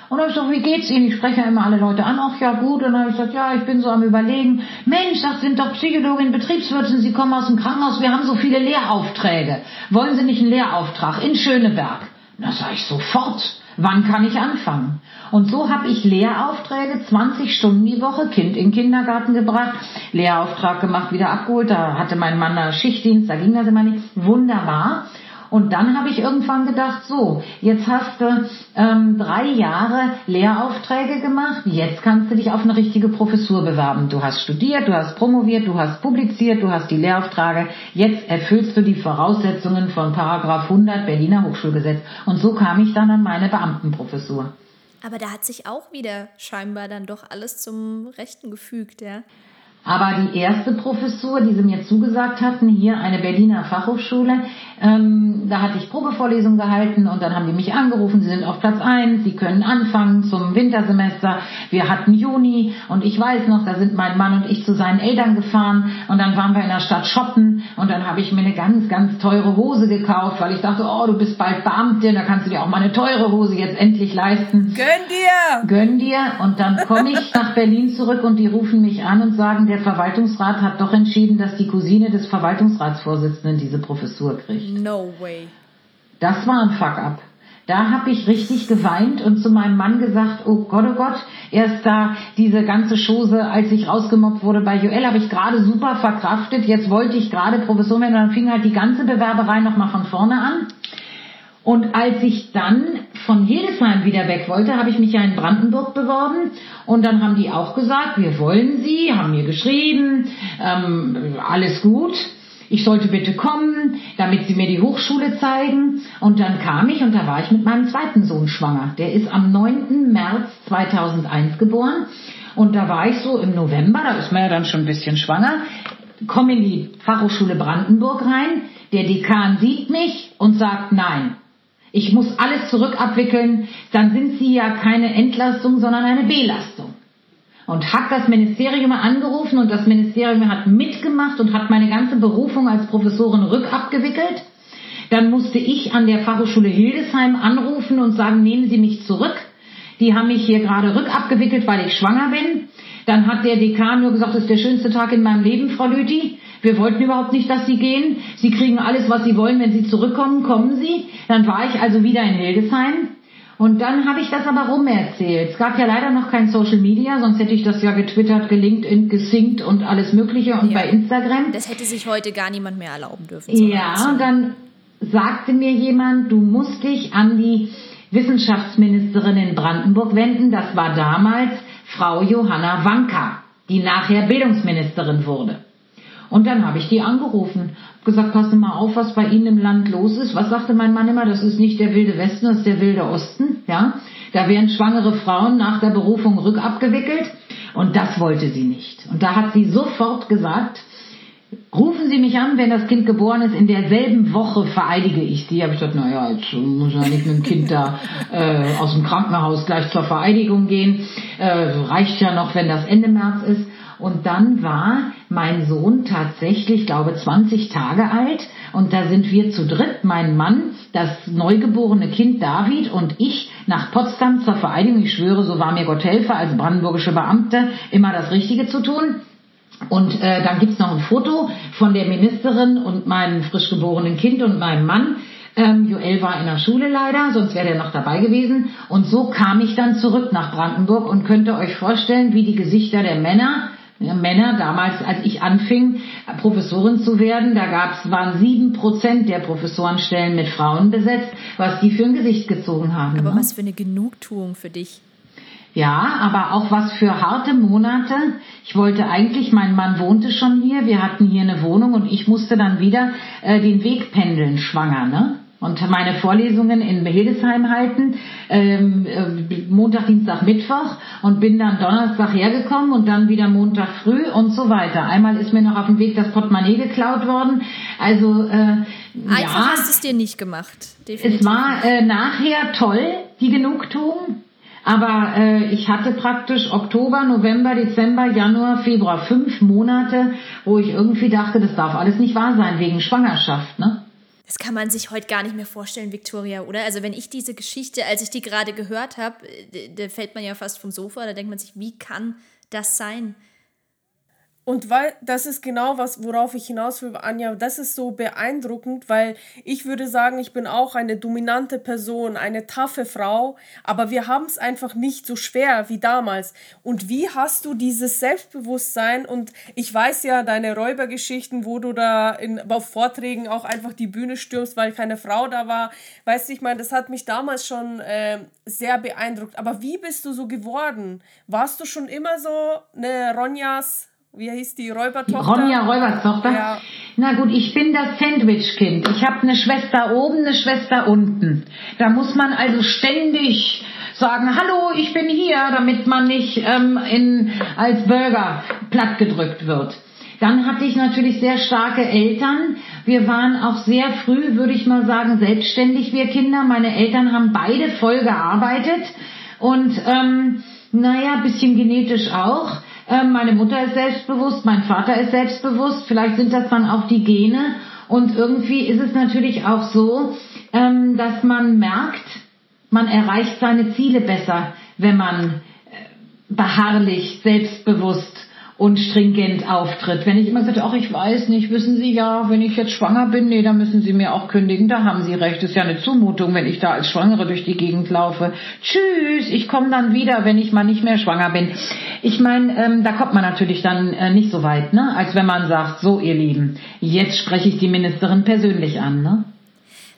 Und dann habe ich gesagt, wie geht's Ihnen? Ich spreche ja immer alle Leute an. Ach ja, gut. Und dann habe ich gesagt, ja, ich bin so am Überlegen. Mensch, das sind doch Psychologin, Betriebswirtin, Sie kommen aus dem Krankenhaus, wir haben so viele Lehraufträge. Wollen Sie nicht einen Lehrauftrag in Schöneberg? Na, sage ich sofort. Wann kann ich anfangen? Und so habe ich Lehraufträge, 20 Stunden die Woche, Kind in den Kindergarten gebracht, Lehrauftrag gemacht, wieder abgeholt. Da hatte mein Mann da Schichtdienst, da ging das immer nicht. Wunderbar. Und dann habe ich irgendwann gedacht, so, jetzt hast du ähm, drei Jahre Lehraufträge gemacht, jetzt kannst du dich auf eine richtige Professur bewerben. Du hast studiert, du hast promoviert, du hast publiziert, du hast die Lehraufträge, jetzt erfüllst du die Voraussetzungen von Paragraph 100 Berliner Hochschulgesetz. Und so kam ich dann an meine Beamtenprofessur. Aber da hat sich auch wieder scheinbar dann doch alles zum Rechten gefügt, ja. Aber die erste Professur, die sie mir zugesagt hatten, hier eine Berliner Fachhochschule, ähm, da hatte ich Probevorlesungen gehalten und dann haben die mich angerufen, sie sind auf Platz eins, sie können anfangen zum Wintersemester. Wir hatten Juni und ich weiß noch, da sind mein Mann und ich zu seinen Eltern gefahren und dann waren wir in der Stadt shoppen und dann habe ich mir eine ganz, ganz teure Hose gekauft, weil ich dachte, oh, du bist bald Beamtin, da kannst du dir auch mal eine teure Hose jetzt endlich leisten. Gönn dir! Gönn dir! Und dann komme ich nach Berlin zurück und die rufen mich an und sagen, der Verwaltungsrat hat doch entschieden, dass die Cousine des Verwaltungsratsvorsitzenden diese Professur kriegt. No way. Das war ein Fuck-up. Da habe ich richtig geweint und zu meinem Mann gesagt, oh Gott, oh Gott, erst da diese ganze Chose, als ich rausgemobbt wurde bei Joel, habe ich gerade super verkraftet. Jetzt wollte ich gerade Professor werden und dann fing halt die ganze Bewerberei nochmal von vorne an. Und als ich dann von Hildesheim wieder weg wollte, habe ich mich ja in Brandenburg beworben. Und dann haben die auch gesagt, wir wollen Sie, haben mir geschrieben, ähm, alles gut ich sollte bitte kommen, damit sie mir die Hochschule zeigen. Und dann kam ich und da war ich mit meinem zweiten Sohn schwanger. Der ist am 9. März 2001 geboren. Und da war ich so im November, da ist man ja dann schon ein bisschen schwanger, komme in die Fachhochschule Brandenburg rein, der Dekan sieht mich und sagt nein. Ich muss alles zurückabwickeln, dann sind Sie ja keine Entlastung, sondern eine Belastung. Und hat das Ministerium angerufen und das Ministerium hat mitgemacht und hat meine ganze Berufung als Professorin rückabgewickelt. Dann musste ich an der Fachhochschule Hildesheim anrufen und sagen, nehmen Sie mich zurück. Die haben mich hier gerade rückabgewickelt, weil ich schwanger bin. Dann hat der Dekan nur gesagt, das ist der schönste Tag in meinem Leben, Frau Lüthi. Wir wollten überhaupt nicht, dass Sie gehen. Sie kriegen alles, was Sie wollen. Wenn Sie zurückkommen, kommen Sie. Dann war ich also wieder in Hildesheim. Und dann habe ich das aber rumerzählt. Es gab ja leider noch kein Social Media, sonst hätte ich das ja getwittert, gelinkt, gesinkt und alles Mögliche und ja. bei Instagram. Das hätte sich heute gar niemand mehr erlauben dürfen. Ja, und dann sagte mir jemand, du musst dich an die Wissenschaftsministerin in Brandenburg wenden. Das war damals Frau Johanna Wanka, die nachher Bildungsministerin wurde. Und dann habe ich die angerufen, gesagt, passen mal auf, was bei Ihnen im Land los ist. Was sagte mein Mann immer? Das ist nicht der wilde Westen, das ist der wilde Osten. Ja, da werden schwangere Frauen nach der Berufung rückabgewickelt. Und das wollte sie nicht. Und da hat sie sofort gesagt, Rufen Sie mich an, wenn das Kind geboren ist. In derselben Woche vereidige ich Sie. Habe ich gesagt, naja, jetzt muss ja nicht mit dem Kind da äh, aus dem Krankenhaus gleich zur Vereidigung gehen. Äh, reicht ja noch, wenn das Ende März ist. Und dann war mein Sohn tatsächlich, glaube 20 Tage alt. Und da sind wir zu dritt, mein Mann, das neugeborene Kind David und ich nach Potsdam zur Vereidigung. Ich schwöre, so war mir Gott helfe, als brandenburgische Beamte immer das Richtige zu tun. Und äh, dann gibt's noch ein Foto von der Ministerin und meinem frisch geborenen Kind und meinem Mann. Ähm, Joel war in der Schule leider, sonst wäre er noch dabei gewesen. Und so kam ich dann zurück nach Brandenburg und könnte euch vorstellen, wie die Gesichter der Männer, ja, Männer damals, als ich anfing, Professorin zu werden, da gab's waren sieben Prozent der Professorenstellen mit Frauen besetzt, was die für ein Gesicht gezogen haben. Aber ne? was für eine Genugtuung für dich. Ja, aber auch was für harte Monate. Ich wollte eigentlich, mein Mann wohnte schon hier, wir hatten hier eine Wohnung und ich musste dann wieder äh, den Weg pendeln, schwanger, ne? Und meine Vorlesungen in Hildesheim halten, ähm, äh, Montag, Dienstag, Mittwoch und bin dann Donnerstag hergekommen und dann wieder Montag früh und so weiter. Einmal ist mir noch auf dem Weg das Portemonnaie geklaut worden. Also äh, Einfach ja, hast es dir nicht gemacht. Definitiv. Es war äh, nachher toll, die Genugtuung. Aber äh, ich hatte praktisch Oktober, November, Dezember, Januar, Februar, fünf Monate, wo ich irgendwie dachte, das darf alles nicht wahr sein, wegen Schwangerschaft, ne? Das kann man sich heute gar nicht mehr vorstellen, Victoria, oder? Also wenn ich diese Geschichte, als ich die gerade gehört habe, äh, da fällt man ja fast vom Sofa, da denkt man sich, wie kann das sein? Und weil das ist genau was, worauf ich hinaus will, Anja, das ist so beeindruckend, weil ich würde sagen, ich bin auch eine dominante Person, eine taffe Frau, aber wir haben es einfach nicht so schwer wie damals. Und wie hast du dieses Selbstbewusstsein? Und ich weiß ja deine Räubergeschichten, wo du da in, auf Vorträgen auch einfach die Bühne stürmst, weil keine Frau da war. Weißt du, ich meine, das hat mich damals schon äh, sehr beeindruckt. Aber wie bist du so geworden? Warst du schon immer so eine Ronjas wie hieß die Räubertochter? Ronja Räubertochter. Ja. Na gut, ich bin das Sandwich-Kind. Ich habe eine Schwester oben, eine Schwester unten. Da muss man also ständig sagen, hallo, ich bin hier, damit man nicht ähm, in, als Bürger plattgedrückt wird. Dann hatte ich natürlich sehr starke Eltern. Wir waren auch sehr früh, würde ich mal sagen, selbstständig, wir Kinder. Meine Eltern haben beide voll gearbeitet und ähm, naja, bisschen genetisch auch. Ähm, meine Mutter ist selbstbewusst, mein Vater ist selbstbewusst, vielleicht sind das dann auch die Gene. Und irgendwie ist es natürlich auch so, ähm, dass man merkt, man erreicht seine Ziele besser, wenn man äh, beharrlich, selbstbewusst und stringent auftritt. Wenn ich immer sage, ach, ich weiß nicht, wissen Sie ja, wenn ich jetzt schwanger bin, nee, dann müssen Sie mir auch kündigen, da haben Sie recht, ist ja eine Zumutung, wenn ich da als Schwangere durch die Gegend laufe. Tschüss, ich komme dann wieder, wenn ich mal nicht mehr schwanger bin. Ich meine, ähm, da kommt man natürlich dann äh, nicht so weit, ne, als wenn man sagt, so ihr Lieben, jetzt spreche ich die Ministerin persönlich an, ne?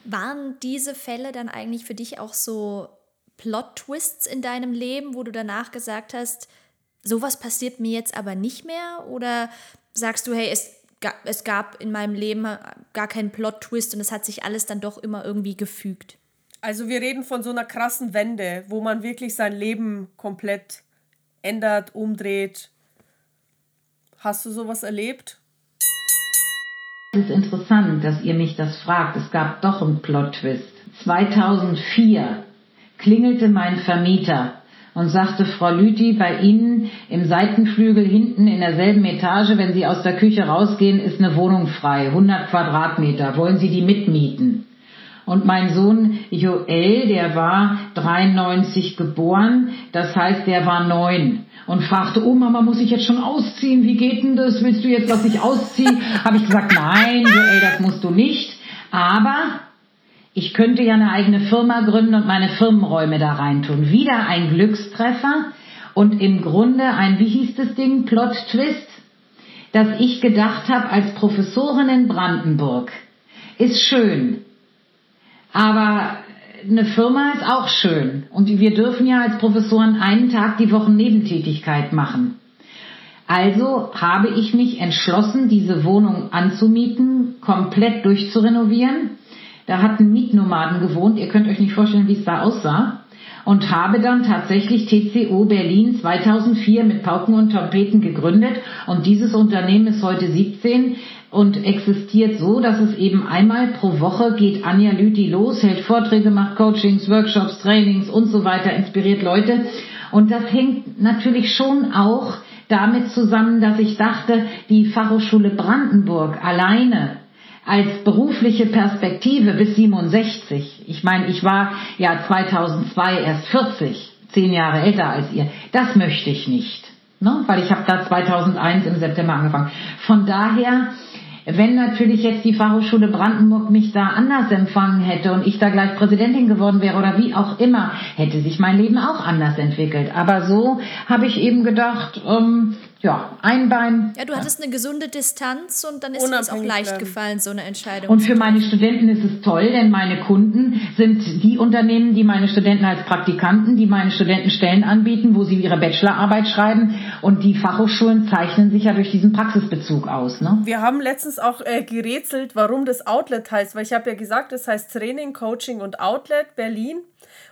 Waren diese Fälle dann eigentlich für dich auch so Plot-Twists in deinem Leben, wo du danach gesagt hast, sowas passiert mir jetzt aber nicht mehr? Oder sagst du, hey, es, es gab in meinem Leben gar keinen Plot-Twist und es hat sich alles dann doch immer irgendwie gefügt? Also wir reden von so einer krassen Wende, wo man wirklich sein Leben komplett ändert, umdreht. Hast du sowas erlebt? Es ist interessant, dass ihr mich das fragt. Es gab doch einen Plot-Twist. 2004 klingelte mein Vermieter und sagte, Frau Lüthi, bei Ihnen im Seitenflügel hinten in derselben Etage, wenn Sie aus der Küche rausgehen, ist eine Wohnung frei, 100 Quadratmeter. Wollen Sie die mitmieten? Und mein Sohn Joel, der war 93 geboren, das heißt, der war neun und fragte, oh Mama, muss ich jetzt schon ausziehen? Wie geht denn das? Willst du jetzt, dass ich ausziehe? Habe ich gesagt, nein, Joel, das musst du nicht. Aber ich könnte ja eine eigene Firma gründen und meine Firmenräume da reintun. Wieder ein Glückstreffer und im Grunde ein, wie hieß das Ding, Plot-Twist, dass ich gedacht habe, als Professorin in Brandenburg ist schön, aber eine Firma ist auch schön und wir dürfen ja als Professoren einen Tag die Woche Nebentätigkeit machen. Also habe ich mich entschlossen, diese Wohnung anzumieten, komplett durchzurenovieren da hatten Mietnomaden gewohnt. Ihr könnt euch nicht vorstellen, wie es da aussah. Und habe dann tatsächlich TCO Berlin 2004 mit Pauken und Trompeten gegründet. Und dieses Unternehmen ist heute 17 und existiert so, dass es eben einmal pro Woche geht Anja Lüthi los, hält Vorträge, macht Coachings, Workshops, Trainings und so weiter, inspiriert Leute. Und das hängt natürlich schon auch damit zusammen, dass ich dachte, die Fachhochschule Brandenburg alleine als berufliche Perspektive bis 67. Ich meine, ich war ja 2002 erst 40, zehn Jahre älter als ihr. Das möchte ich nicht, ne? weil ich habe da 2001 im September angefangen. Von daher wenn natürlich jetzt die Fachhochschule Brandenburg mich da anders empfangen hätte und ich da gleich Präsidentin geworden wäre oder wie auch immer, hätte sich mein Leben auch anders entwickelt. Aber so habe ich eben gedacht, ähm, ja, ein Bein. Ja, du hattest eine gesunde Distanz und dann ist es auch leicht bleiben. gefallen, so eine Entscheidung. Und für meine Studenten ist es toll, denn meine Kunden sind die Unternehmen, die meine Studenten als Praktikanten, die meine Studenten Stellen anbieten, wo sie ihre Bachelorarbeit schreiben. Und die Fachhochschulen zeichnen sich ja durch diesen Praxisbezug aus. Ne? Wir haben letztens auch äh, gerätselt, warum das Outlet heißt, weil ich habe ja gesagt, das heißt Training, Coaching und Outlet Berlin.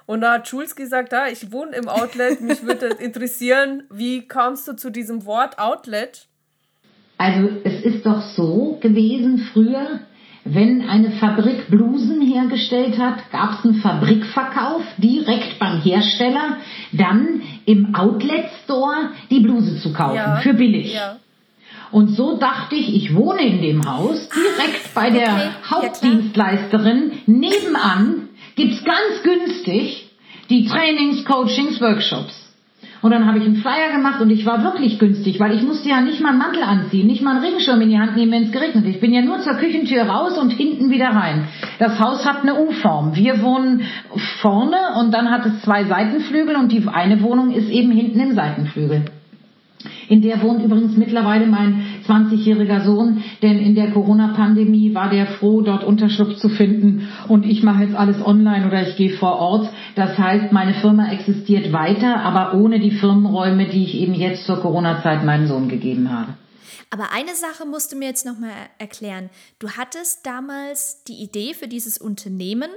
Und da hat Schulz gesagt, da, ich wohne im Outlet, mich würde interessieren, wie kamst du zu diesem Wort Outlet? Also es ist doch so gewesen früher, wenn eine Fabrik Blusen hergestellt hat, gab es einen Fabrikverkauf direkt beim Hersteller, dann im Outlet Store die Bluse zu kaufen ja, für billig. Ja. Und so dachte ich, ich wohne in dem Haus direkt bei der okay, Hauptdienstleisterin nebenan gibt's ganz günstig die Trainings, Coachings, Workshops. Und dann habe ich einen Flyer gemacht und ich war wirklich günstig, weil ich musste ja nicht mal einen Mantel anziehen, nicht mal einen Regenschirm in die Hand nehmen, wenn es geregnet. Ich bin ja nur zur Küchentür raus und hinten wieder rein. Das Haus hat eine U-Form. Wir wohnen vorne und dann hat es zwei Seitenflügel und die eine Wohnung ist eben hinten im Seitenflügel. In der wohnt übrigens mittlerweile mein 20-jähriger Sohn, denn in der Corona-Pandemie war der froh, dort Unterschlupf zu finden und ich mache jetzt alles online oder ich gehe vor Ort. Das heißt, meine Firma existiert weiter, aber ohne die Firmenräume, die ich eben jetzt zur Corona-Zeit meinem Sohn gegeben habe. Aber eine Sache musst du mir jetzt nochmal erklären. Du hattest damals die Idee für dieses Unternehmen,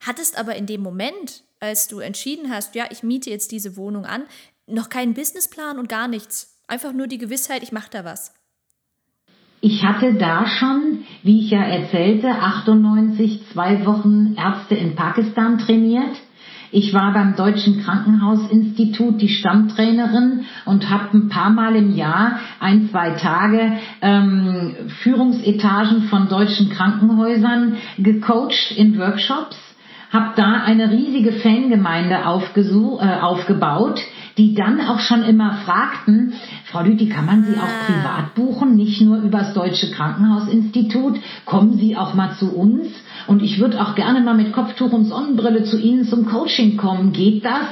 hattest aber in dem Moment, als du entschieden hast, ja, ich miete jetzt diese Wohnung an, noch keinen Businessplan und gar nichts. Einfach nur die Gewissheit, ich mache da was. Ich hatte da schon, wie ich ja erzählte, 98 zwei Wochen Ärzte in Pakistan trainiert. Ich war beim Deutschen Krankenhausinstitut die Stammtrainerin und habe ein paar Mal im Jahr ein, zwei Tage ähm, Führungsetagen von deutschen Krankenhäusern gecoacht in Workshops. Habe da eine riesige Fangemeinde äh, aufgebaut, die dann auch schon immer fragten, Frau Lüthi, kann man Sie auch ah. privat buchen, nicht nur übers Deutsche Krankenhausinstitut? Kommen Sie auch mal zu uns? Und ich würde auch gerne mal mit Kopftuch und Sonnenbrille zu Ihnen zum Coaching kommen. Geht das?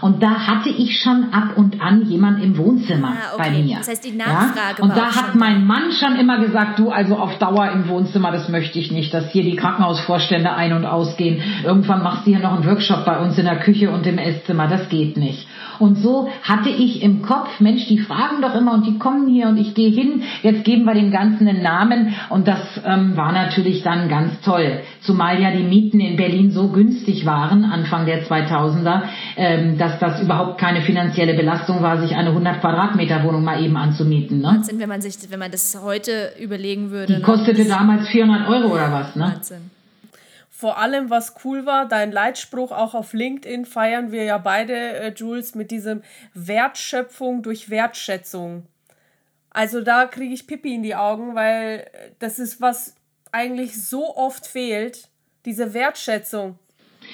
Und da hatte ich schon ab und an jemand im Wohnzimmer ah, okay. bei mir. Das heißt, die Nachfrage ja? Und da hat mein Mann schon immer gesagt, du, also auf Dauer im Wohnzimmer, das möchte ich nicht, dass hier die Krankenhausvorstände ein- und ausgehen. Irgendwann machst du hier noch einen Workshop bei uns in der Küche und im Esszimmer. Das geht nicht. Und so hatte ich im Kopf, Mensch, die fragen doch immer und die kommen hier und ich gehe hin, jetzt geben wir dem Ganzen einen Namen. Und das ähm, war natürlich dann ganz toll. Zumal ja die Mieten in Berlin so günstig waren, Anfang der 2000er, äh, ähm, dass das überhaupt keine finanzielle Belastung war, sich eine 100 Quadratmeter Wohnung mal eben anzumieten. Ne? Wahnsinn, wenn man sich, wenn man das heute überlegen würde. Die kostete damals 400 Euro oder was, ne? Wahnsinn. Vor allem, was cool war, dein Leitspruch auch auf LinkedIn feiern wir ja beide, äh, Jules, mit diesem Wertschöpfung durch Wertschätzung. Also da kriege ich Pipi in die Augen, weil das ist was eigentlich so oft fehlt, diese Wertschätzung.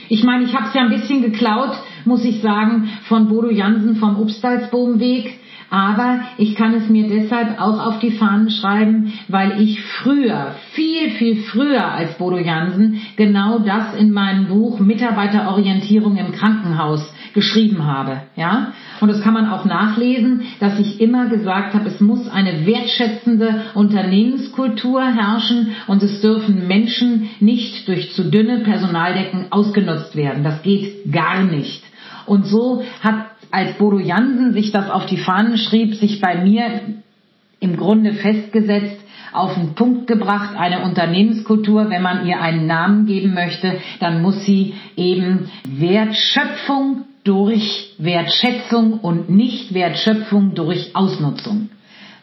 Ich meine, ich habe es ja ein bisschen geklaut, muss ich sagen, von Bodo Jansen vom Upstalsboomweg. Aber ich kann es mir deshalb auch auf die Fahnen schreiben, weil ich früher, viel, viel früher als Bodo Jansen, genau das in meinem Buch Mitarbeiterorientierung im Krankenhaus geschrieben habe. Ja? Und das kann man auch nachlesen, dass ich immer gesagt habe, es muss eine wertschätzende Unternehmenskultur herrschen und es dürfen Menschen nicht durch zu dünne Personaldecken ausgenutzt werden. Das geht gar nicht. Und so hat als Bodo Jansen sich das auf die Fahnen schrieb, sich bei mir im Grunde festgesetzt, auf den Punkt gebracht, eine Unternehmenskultur, wenn man ihr einen Namen geben möchte, dann muss sie eben Wertschöpfung durch Wertschätzung und nicht Wertschöpfung durch Ausnutzung.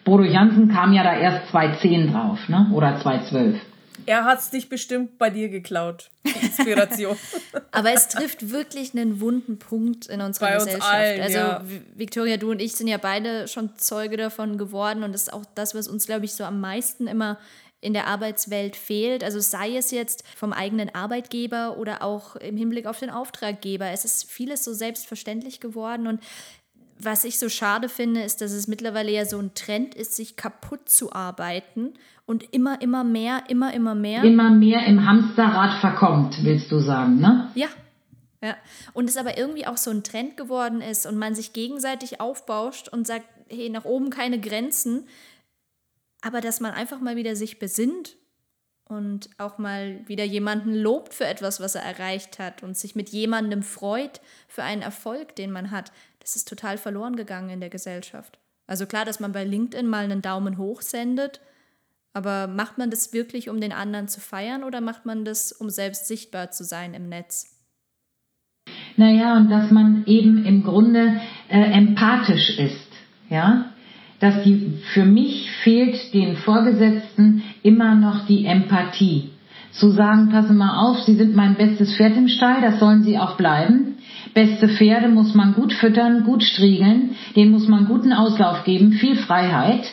Bodo Jansen kam ja da erst 2010 drauf, ne? oder 2012. Er hat es dich bestimmt bei dir geklaut. Inspiration. Aber es trifft wirklich einen wunden Punkt in unserer bei Gesellschaft. Allen, also ja. Victoria, du und ich sind ja beide schon Zeuge davon geworden und das ist auch das, was uns, glaube ich, so am meisten immer in der Arbeitswelt fehlt. Also sei es jetzt vom eigenen Arbeitgeber oder auch im Hinblick auf den Auftraggeber. Es ist vieles so selbstverständlich geworden und was ich so schade finde, ist, dass es mittlerweile ja so ein Trend ist, sich kaputt zu arbeiten und immer, immer mehr, immer, immer mehr. Immer mehr im Hamsterrad verkommt, willst du sagen, ne? Ja. Ja. Und es aber irgendwie auch so ein Trend geworden ist und man sich gegenseitig aufbauscht und sagt, hey, nach oben keine Grenzen, aber dass man einfach mal wieder sich besinnt und auch mal wieder jemanden lobt für etwas, was er erreicht hat und sich mit jemandem freut für einen Erfolg, den man hat, das ist total verloren gegangen in der Gesellschaft. Also klar, dass man bei LinkedIn mal einen Daumen hoch sendet, aber macht man das wirklich, um den anderen zu feiern oder macht man das, um selbst sichtbar zu sein im Netz? Naja, und dass man eben im Grunde äh, empathisch ist, ja, dass die, für mich fehlt den Vorgesetzten immer noch die Empathie. Zu sagen, passen mal auf, Sie sind mein bestes Pferd im Stall, das sollen Sie auch bleiben. Beste Pferde muss man gut füttern, gut striegeln, denen muss man guten Auslauf geben, viel Freiheit.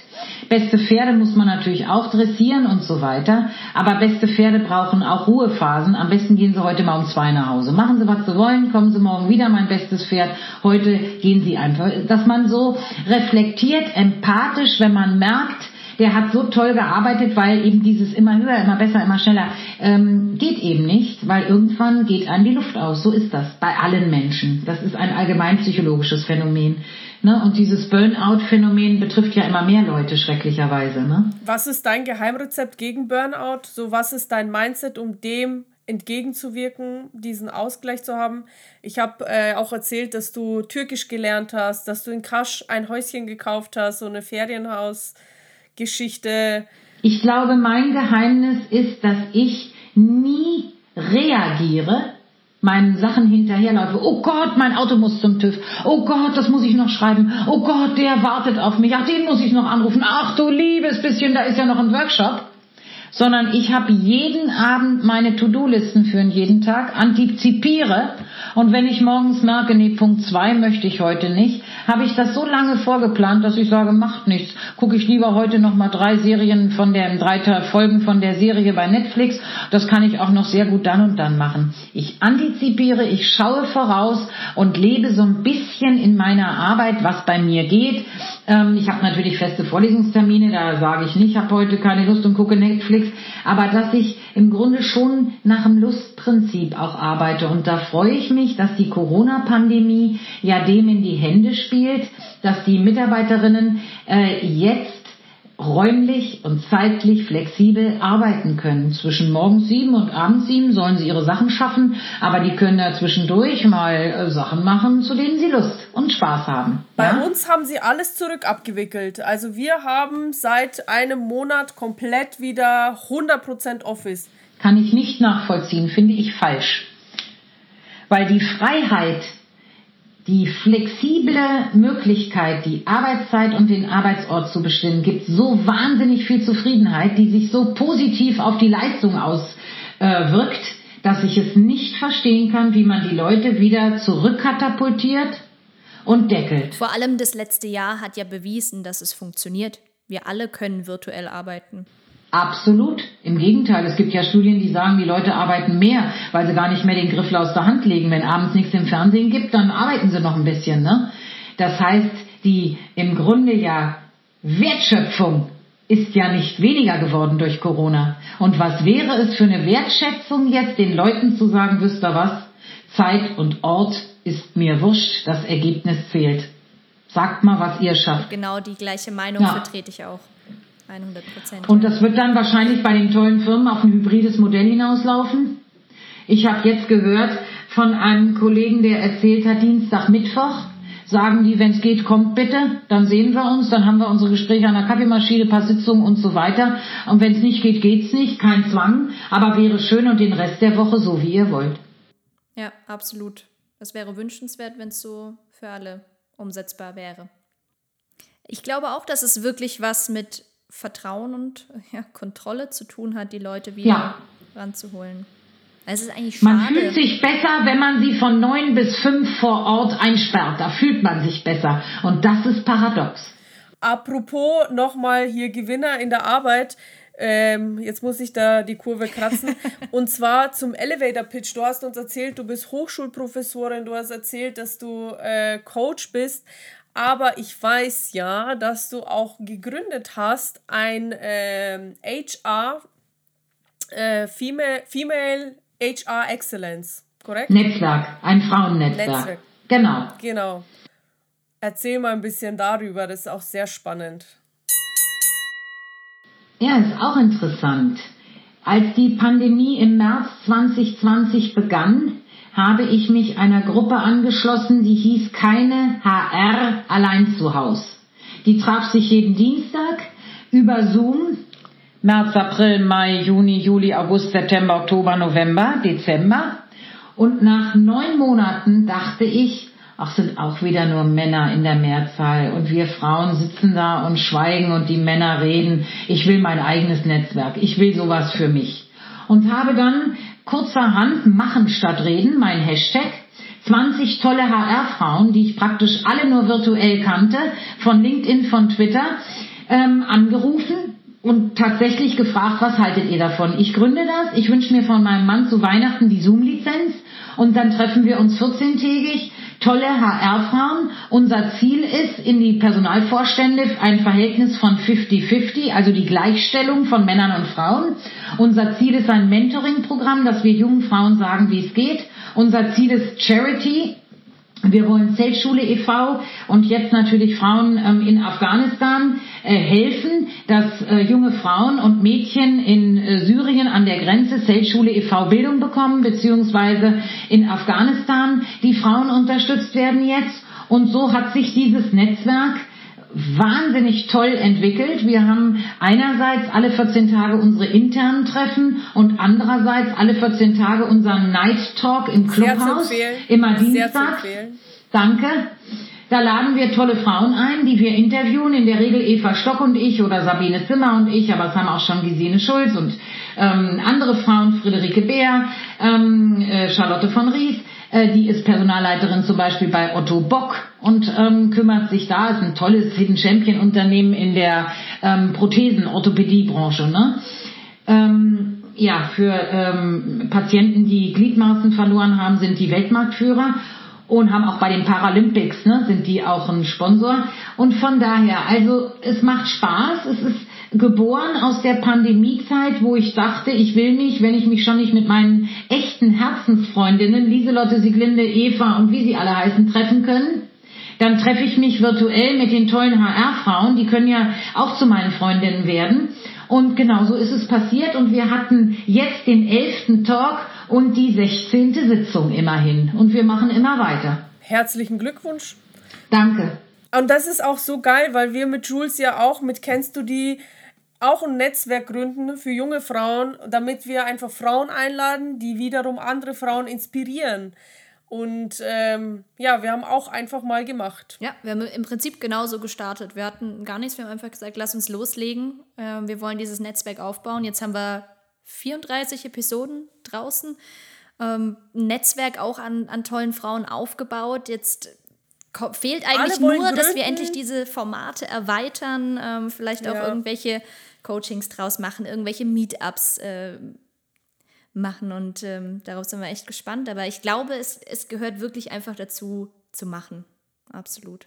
Beste Pferde muss man natürlich auch dressieren und so weiter. Aber beste Pferde brauchen auch Ruhephasen. Am besten gehen Sie heute mal um zwei nach Hause. Machen Sie, was Sie wollen, kommen Sie morgen wieder, mein bestes Pferd. Heute gehen Sie einfach. Dass man so reflektiert, empathisch, wenn man merkt, der hat so toll gearbeitet, weil eben dieses immer höher, immer besser, immer schneller ähm, geht eben nicht, weil irgendwann geht einem die Luft aus. So ist das bei allen Menschen. Das ist ein allgemein psychologisches Phänomen. Ne? Und dieses Burnout-Phänomen betrifft ja immer mehr Leute, schrecklicherweise. Ne? Was ist dein Geheimrezept gegen Burnout? So, was ist dein Mindset, um dem entgegenzuwirken, diesen Ausgleich zu haben. Ich habe äh, auch erzählt, dass du Türkisch gelernt hast, dass du in Kasch ein Häuschen gekauft hast, so eine Ferienhaus. Geschichte. Ich glaube, mein Geheimnis ist, dass ich nie reagiere, meinen Sachen hinterherlaufe. Oh Gott, mein Auto muss zum TÜV. Oh Gott, das muss ich noch schreiben. Oh Gott, der wartet auf mich. Ach, den muss ich noch anrufen. Ach du liebes bisschen, da ist ja noch ein Workshop sondern ich habe jeden Abend meine To-Do-Listen für jeden Tag, antizipiere und wenn ich morgens merke, nee, Punkt zwei möchte ich heute nicht, habe ich das so lange vorgeplant, dass ich sage, macht nichts. Gucke ich lieber heute noch mal drei Serien von der, drei Folgen von der Serie bei Netflix. Das kann ich auch noch sehr gut dann und dann machen. Ich antizipiere, ich schaue voraus und lebe so ein bisschen in meiner Arbeit, was bei mir geht. Ähm, ich habe natürlich feste Vorlesungstermine, da sage ich nicht, ich habe heute keine Lust und gucke Netflix, aber dass ich im Grunde schon nach dem Lustprinzip auch arbeite. Und da freue ich mich, dass die Corona-Pandemie ja dem in die Hände spielt, dass die Mitarbeiterinnen äh, jetzt räumlich und zeitlich flexibel arbeiten können. Zwischen morgens sieben und abends sieben sollen sie ihre Sachen schaffen, aber die können da zwischendurch mal äh, Sachen machen, zu denen sie Lust und Spaß haben. Bei ja? uns haben sie alles zurück abgewickelt. Also wir haben seit einem Monat komplett wieder 100% Office. Kann ich nicht nachvollziehen, finde ich falsch. Weil die Freiheit, die flexible Möglichkeit, die Arbeitszeit und den Arbeitsort zu bestimmen, gibt so wahnsinnig viel Zufriedenheit, die sich so positiv auf die Leistung auswirkt, dass ich es nicht verstehen kann, wie man die Leute wieder zurückkatapultiert und deckelt. Vor allem das letzte Jahr hat ja bewiesen, dass es funktioniert. Wir alle können virtuell arbeiten. Absolut. Im Gegenteil, es gibt ja Studien, die sagen, die Leute arbeiten mehr, weil sie gar nicht mehr den Griffel aus der Hand legen. Wenn abends nichts im Fernsehen gibt, dann arbeiten sie noch ein bisschen. Ne? Das heißt, die im Grunde ja Wertschöpfung ist ja nicht weniger geworden durch Corona. Und was wäre es für eine Wertschätzung jetzt, den Leuten zu sagen, wisst ihr was, Zeit und Ort ist mir wurscht, das Ergebnis zählt. Sagt mal, was ihr schafft. Genau die gleiche Meinung ja. vertrete ich auch. 100 Prozent. Und das wird dann wahrscheinlich bei den tollen Firmen auf ein hybrides Modell hinauslaufen. Ich habe jetzt gehört von einem Kollegen, der erzählt hat, Dienstag, Mittwoch sagen die, wenn es geht, kommt bitte, dann sehen wir uns, dann haben wir unsere Gespräche an der Kaffeemaschine, paar Sitzungen und so weiter. Und wenn es nicht geht, geht's nicht, kein Zwang, aber wäre schön und den Rest der Woche so, wie ihr wollt. Ja, absolut. Es wäre wünschenswert, wenn es so für alle umsetzbar wäre. Ich glaube auch, dass es wirklich was mit Vertrauen und ja, Kontrolle zu tun hat, die Leute wieder ja. ranzuholen. Es ist eigentlich schade. Man fühlt sich besser, wenn man sie von neun bis fünf vor Ort einsperrt. Da fühlt man sich besser. Und das ist paradox. Apropos nochmal hier Gewinner in der Arbeit. Ähm, jetzt muss ich da die Kurve kratzen. Und zwar zum Elevator Pitch. Du hast uns erzählt, du bist Hochschulprofessorin, du hast erzählt, dass du äh, Coach bist. Aber ich weiß ja, dass du auch gegründet hast ein ähm, HR, äh, Female, Female HR Excellence, korrekt? Netzwerk, ein Frauennetzwerk. Netzwerk. Genau. Genau. Erzähl mal ein bisschen darüber, das ist auch sehr spannend. Ja, ist auch interessant. Als die Pandemie im März 2020 begann, habe ich mich einer Gruppe angeschlossen, die hieß Keine HR allein zu Haus. Die traf sich jeden Dienstag über Zoom. März, April, Mai, Juni, Juli, August, September, Oktober, November, Dezember. Und nach neun Monaten dachte ich, ach, sind auch wieder nur Männer in der Mehrzahl und wir Frauen sitzen da und schweigen und die Männer reden. Ich will mein eigenes Netzwerk. Ich will sowas für mich. Und habe dann kurzerhand machen statt reden, mein Hashtag, 20 tolle HR-Frauen, die ich praktisch alle nur virtuell kannte, von LinkedIn, von Twitter, ähm, angerufen und tatsächlich gefragt, was haltet ihr davon? Ich gründe das, ich wünsche mir von meinem Mann zu Weihnachten die Zoom-Lizenz. Und dann treffen wir uns 14-tägig tolle HR-Frauen. Unser Ziel ist in die Personalvorstände ein Verhältnis von 50-50, also die Gleichstellung von Männern und Frauen. Unser Ziel ist ein Mentoring-Programm, dass wir jungen Frauen sagen, wie es geht. Unser Ziel ist Charity, wir wollen Zeltschule e.V. und jetzt natürlich Frauen ähm, in Afghanistan äh, helfen, dass äh, junge Frauen und Mädchen in äh, Syrien an der Grenze Zeltschule e.V. Bildung bekommen, beziehungsweise in Afghanistan die Frauen unterstützt werden jetzt. Und so hat sich dieses Netzwerk wahnsinnig toll entwickelt. Wir haben einerseits alle 14 Tage unsere internen Treffen und andererseits alle 14 Tage unseren Night Talk im Clubhaus. Immer Dienstag. Danke. Da laden wir tolle Frauen ein, die wir interviewen. In der Regel Eva Stock und ich oder Sabine Zimmer und ich, aber es haben auch schon Gesine Schulz und ähm, andere Frauen, Friederike Bär, ähm, äh, Charlotte von Ries. Äh, die ist Personalleiterin zum Beispiel bei Otto Bock und ähm, kümmert sich da, ist ein tolles Hidden Champion Unternehmen in der ähm, Prothesen-Orthopädie-Branche. Ne? Ähm, ja, für ähm, Patienten, die Gliedmaßen verloren haben, sind die Weltmarktführer und haben auch bei den Paralympics, ne, sind die auch ein Sponsor. Und von daher, also es macht Spaß, es ist geboren aus der Pandemiezeit, wo ich dachte, ich will mich, wenn ich mich schon nicht mit meinen echten Herzensfreundinnen, Lieselotte, Sieglinde, Eva und wie sie alle heißen, treffen können, dann treffe ich mich virtuell mit den tollen HR-Frauen, die können ja auch zu meinen Freundinnen werden. Und genau so ist es passiert und wir hatten jetzt den elften Talk und die sechzehnte Sitzung immerhin. Und wir machen immer weiter. Herzlichen Glückwunsch. Danke. Und das ist auch so geil, weil wir mit Jules ja auch mit Kennst du die auch ein Netzwerk gründen für junge Frauen, damit wir einfach Frauen einladen, die wiederum andere Frauen inspirieren. Und ähm, ja, wir haben auch einfach mal gemacht. Ja, wir haben im Prinzip genauso gestartet. Wir hatten gar nichts, wir haben einfach gesagt, lass uns loslegen. Ähm, wir wollen dieses Netzwerk aufbauen. Jetzt haben wir 34 Episoden draußen. Ähm, ein Netzwerk auch an, an tollen Frauen aufgebaut. Jetzt fehlt eigentlich nur, gründen. dass wir endlich diese Formate erweitern, ähm, vielleicht auch ja. irgendwelche Coachings draus machen, irgendwelche Meetups äh, machen und ähm, darauf sind wir echt gespannt. Aber ich glaube, es, es gehört wirklich einfach dazu zu machen. Absolut.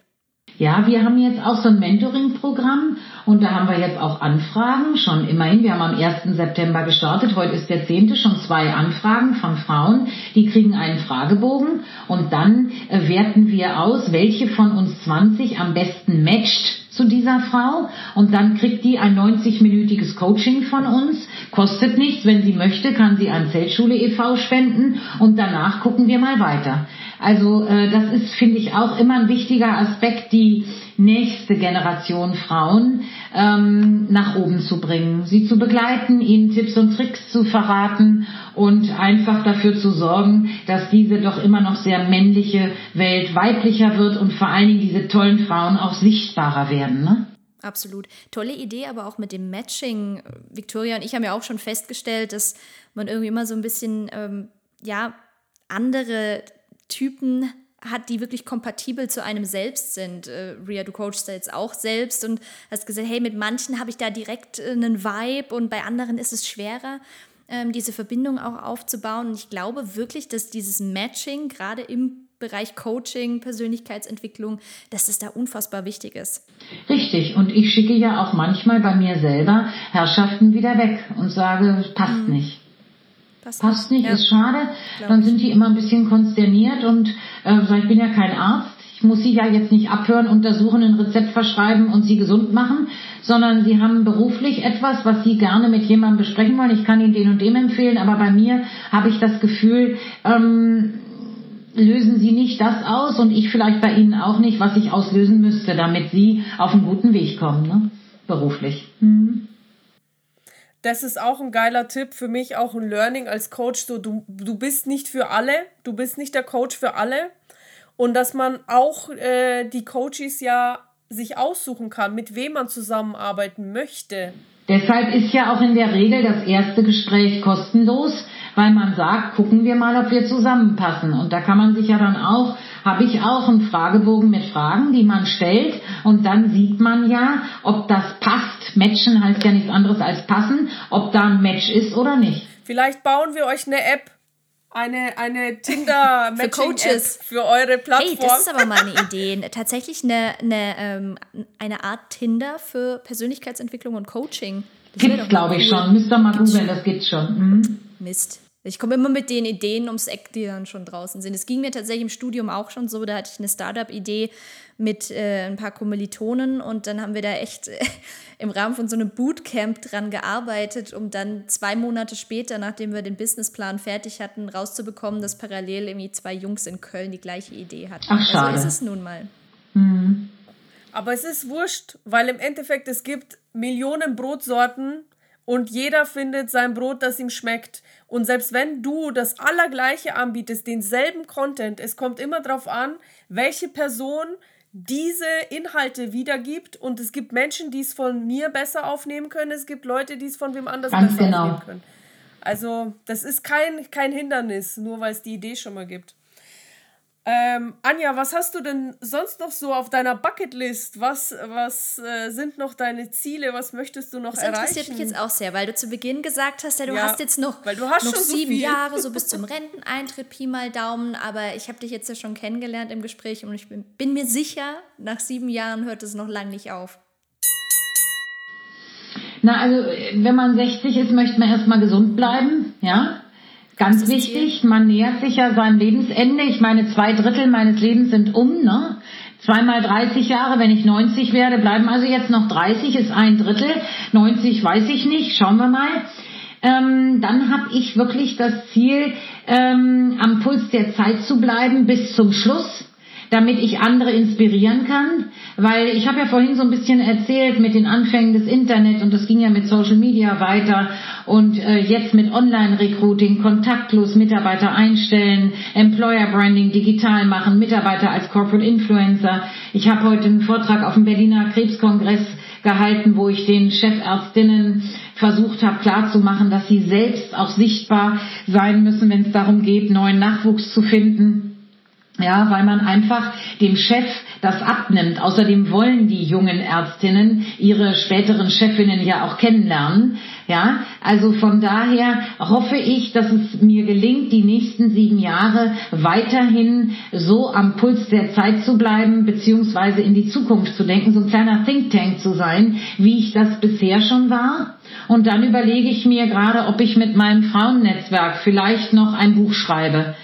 Ja, wir haben jetzt auch so ein Mentoring-Programm und da haben wir jetzt auch Anfragen, schon immerhin. Wir haben am 1. September gestartet, heute ist der 10. schon zwei Anfragen von Frauen, die kriegen einen Fragebogen und dann äh, werten wir aus, welche von uns 20 am besten matcht zu dieser Frau und dann kriegt die ein 90-minütiges Coaching von uns, kostet nichts, wenn sie möchte, kann sie an Zeltschule e.V. spenden und danach gucken wir mal weiter. Also äh, das ist, finde ich, auch immer ein wichtiger Aspekt, die nächste Generation Frauen ähm, nach oben zu bringen, sie zu begleiten, ihnen Tipps und Tricks zu verraten und einfach dafür zu sorgen, dass diese doch immer noch sehr männliche Welt weiblicher wird und vor allen Dingen diese tollen Frauen auch sichtbarer werden. Ne? Absolut. Tolle Idee, aber auch mit dem Matching. Victoria und ich haben ja auch schon festgestellt, dass man irgendwie immer so ein bisschen, ähm, ja, andere Typen hat, die wirklich kompatibel zu einem selbst sind. Äh, Ria, du coachst da jetzt auch selbst und hast gesagt, hey, mit manchen habe ich da direkt äh, einen Vibe und bei anderen ist es schwerer, ähm, diese Verbindung auch aufzubauen. Und ich glaube wirklich, dass dieses Matching gerade im Bereich Coaching, Persönlichkeitsentwicklung, dass es da unfassbar wichtig ist. Richtig. Und ich schicke ja auch manchmal bei mir selber Herrschaften wieder weg und sage, passt mhm. nicht. Passt, passt nicht, ja. ist schade. Dann sind die immer ein bisschen konsterniert und äh, ich bin ja kein Arzt. Ich muss sie ja jetzt nicht abhören, untersuchen, ein Rezept verschreiben und sie gesund machen, sondern sie haben beruflich etwas, was sie gerne mit jemandem besprechen wollen. Ich kann ihnen den und dem empfehlen, aber bei mir habe ich das Gefühl, ähm, lösen sie nicht das aus und ich vielleicht bei ihnen auch nicht, was ich auslösen müsste, damit sie auf einen guten Weg kommen, ne? beruflich. Mhm das ist auch ein geiler Tipp für mich, auch ein Learning als Coach. So, du, du bist nicht für alle, du bist nicht der Coach für alle. Und dass man auch äh, die Coaches ja sich aussuchen kann, mit wem man zusammenarbeiten möchte. Deshalb ist ja auch in der Regel das erste Gespräch kostenlos, weil man sagt, gucken wir mal, ob wir zusammenpassen. Und da kann man sich ja dann auch, habe ich auch einen Fragebogen mit Fragen, die man stellt. Und dann sieht man ja, ob das passt. Matchen heißt ja nichts anderes als passen, ob da ein Match ist oder nicht. Vielleicht bauen wir euch eine App eine, eine Tinder für Coaches für eure Plattform. Hey, das ist aber mal eine Idee. Tatsächlich eine, eine, ähm, eine Art Tinder für Persönlichkeitsentwicklung und Coaching. Gibt es, glaube ich, schon. Müsst ihr mal googeln, das gibt's schon. Mhm. Mist. Ich komme immer mit den Ideen ums Eck, die dann schon draußen sind. Es ging mir tatsächlich im Studium auch schon so, da hatte ich eine Startup-Idee mit äh, ein paar Kommilitonen und dann haben wir da echt äh, im Rahmen von so einem Bootcamp dran gearbeitet, um dann zwei Monate später, nachdem wir den Businessplan fertig hatten, rauszubekommen, dass parallel irgendwie zwei Jungs in Köln die gleiche Idee hatten. Ach, schade. Also ist es nun mal. Mhm. Aber es ist wurscht, weil im Endeffekt es gibt Millionen Brotsorten und jeder findet sein Brot, das ihm schmeckt. Und selbst wenn du das Allergleiche anbietest, denselben Content, es kommt immer darauf an, welche Person diese Inhalte wiedergibt. Und es gibt Menschen, die es von mir besser aufnehmen können. Es gibt Leute, die es von wem anders Ganz besser genau. aufnehmen können. Also, das ist kein, kein Hindernis, nur weil es die Idee schon mal gibt. Ähm, Anja, was hast du denn sonst noch so auf deiner Bucketlist? Was, was äh, sind noch deine Ziele? Was möchtest du noch das erreichen? Das interessiert mich jetzt auch sehr, weil du zu Beginn gesagt hast, ja, du ja, hast jetzt noch, hast noch sieben so Jahre, so bis zum Renteneintritt, Pi mal Daumen. Aber ich habe dich jetzt ja schon kennengelernt im Gespräch und ich bin, bin mir sicher, nach sieben Jahren hört es noch lange nicht auf. Na, also wenn man 60 ist, möchte man erstmal gesund bleiben, ja. Ganz wichtig, man nähert sich ja seinem Lebensende. Ich meine, zwei Drittel meines Lebens sind um, ne? Zweimal 30 Jahre, wenn ich 90 werde, bleiben also jetzt noch 30, ist ein Drittel. 90 weiß ich nicht, schauen wir mal. Ähm, dann habe ich wirklich das Ziel, ähm, am Puls der Zeit zu bleiben bis zum Schluss damit ich andere inspirieren kann, weil ich habe ja vorhin so ein bisschen erzählt mit den Anfängen des Internet und das ging ja mit Social Media weiter und äh, jetzt mit Online-Recruiting, kontaktlos Mitarbeiter einstellen, Employer Branding digital machen, Mitarbeiter als Corporate Influencer. Ich habe heute einen Vortrag auf dem Berliner Krebskongress gehalten, wo ich den Chefärztinnen versucht habe klarzumachen, dass sie selbst auch sichtbar sein müssen, wenn es darum geht, neuen Nachwuchs zu finden. Ja, weil man einfach dem Chef das abnimmt. Außerdem wollen die jungen Ärztinnen ihre späteren Chefinnen ja auch kennenlernen. Ja, also von daher hoffe ich, dass es mir gelingt, die nächsten sieben Jahre weiterhin so am Puls der Zeit zu bleiben, beziehungsweise in die Zukunft zu denken, so ein kleiner Think Tank zu sein, wie ich das bisher schon war. Und dann überlege ich mir gerade, ob ich mit meinem Frauennetzwerk vielleicht noch ein Buch schreibe.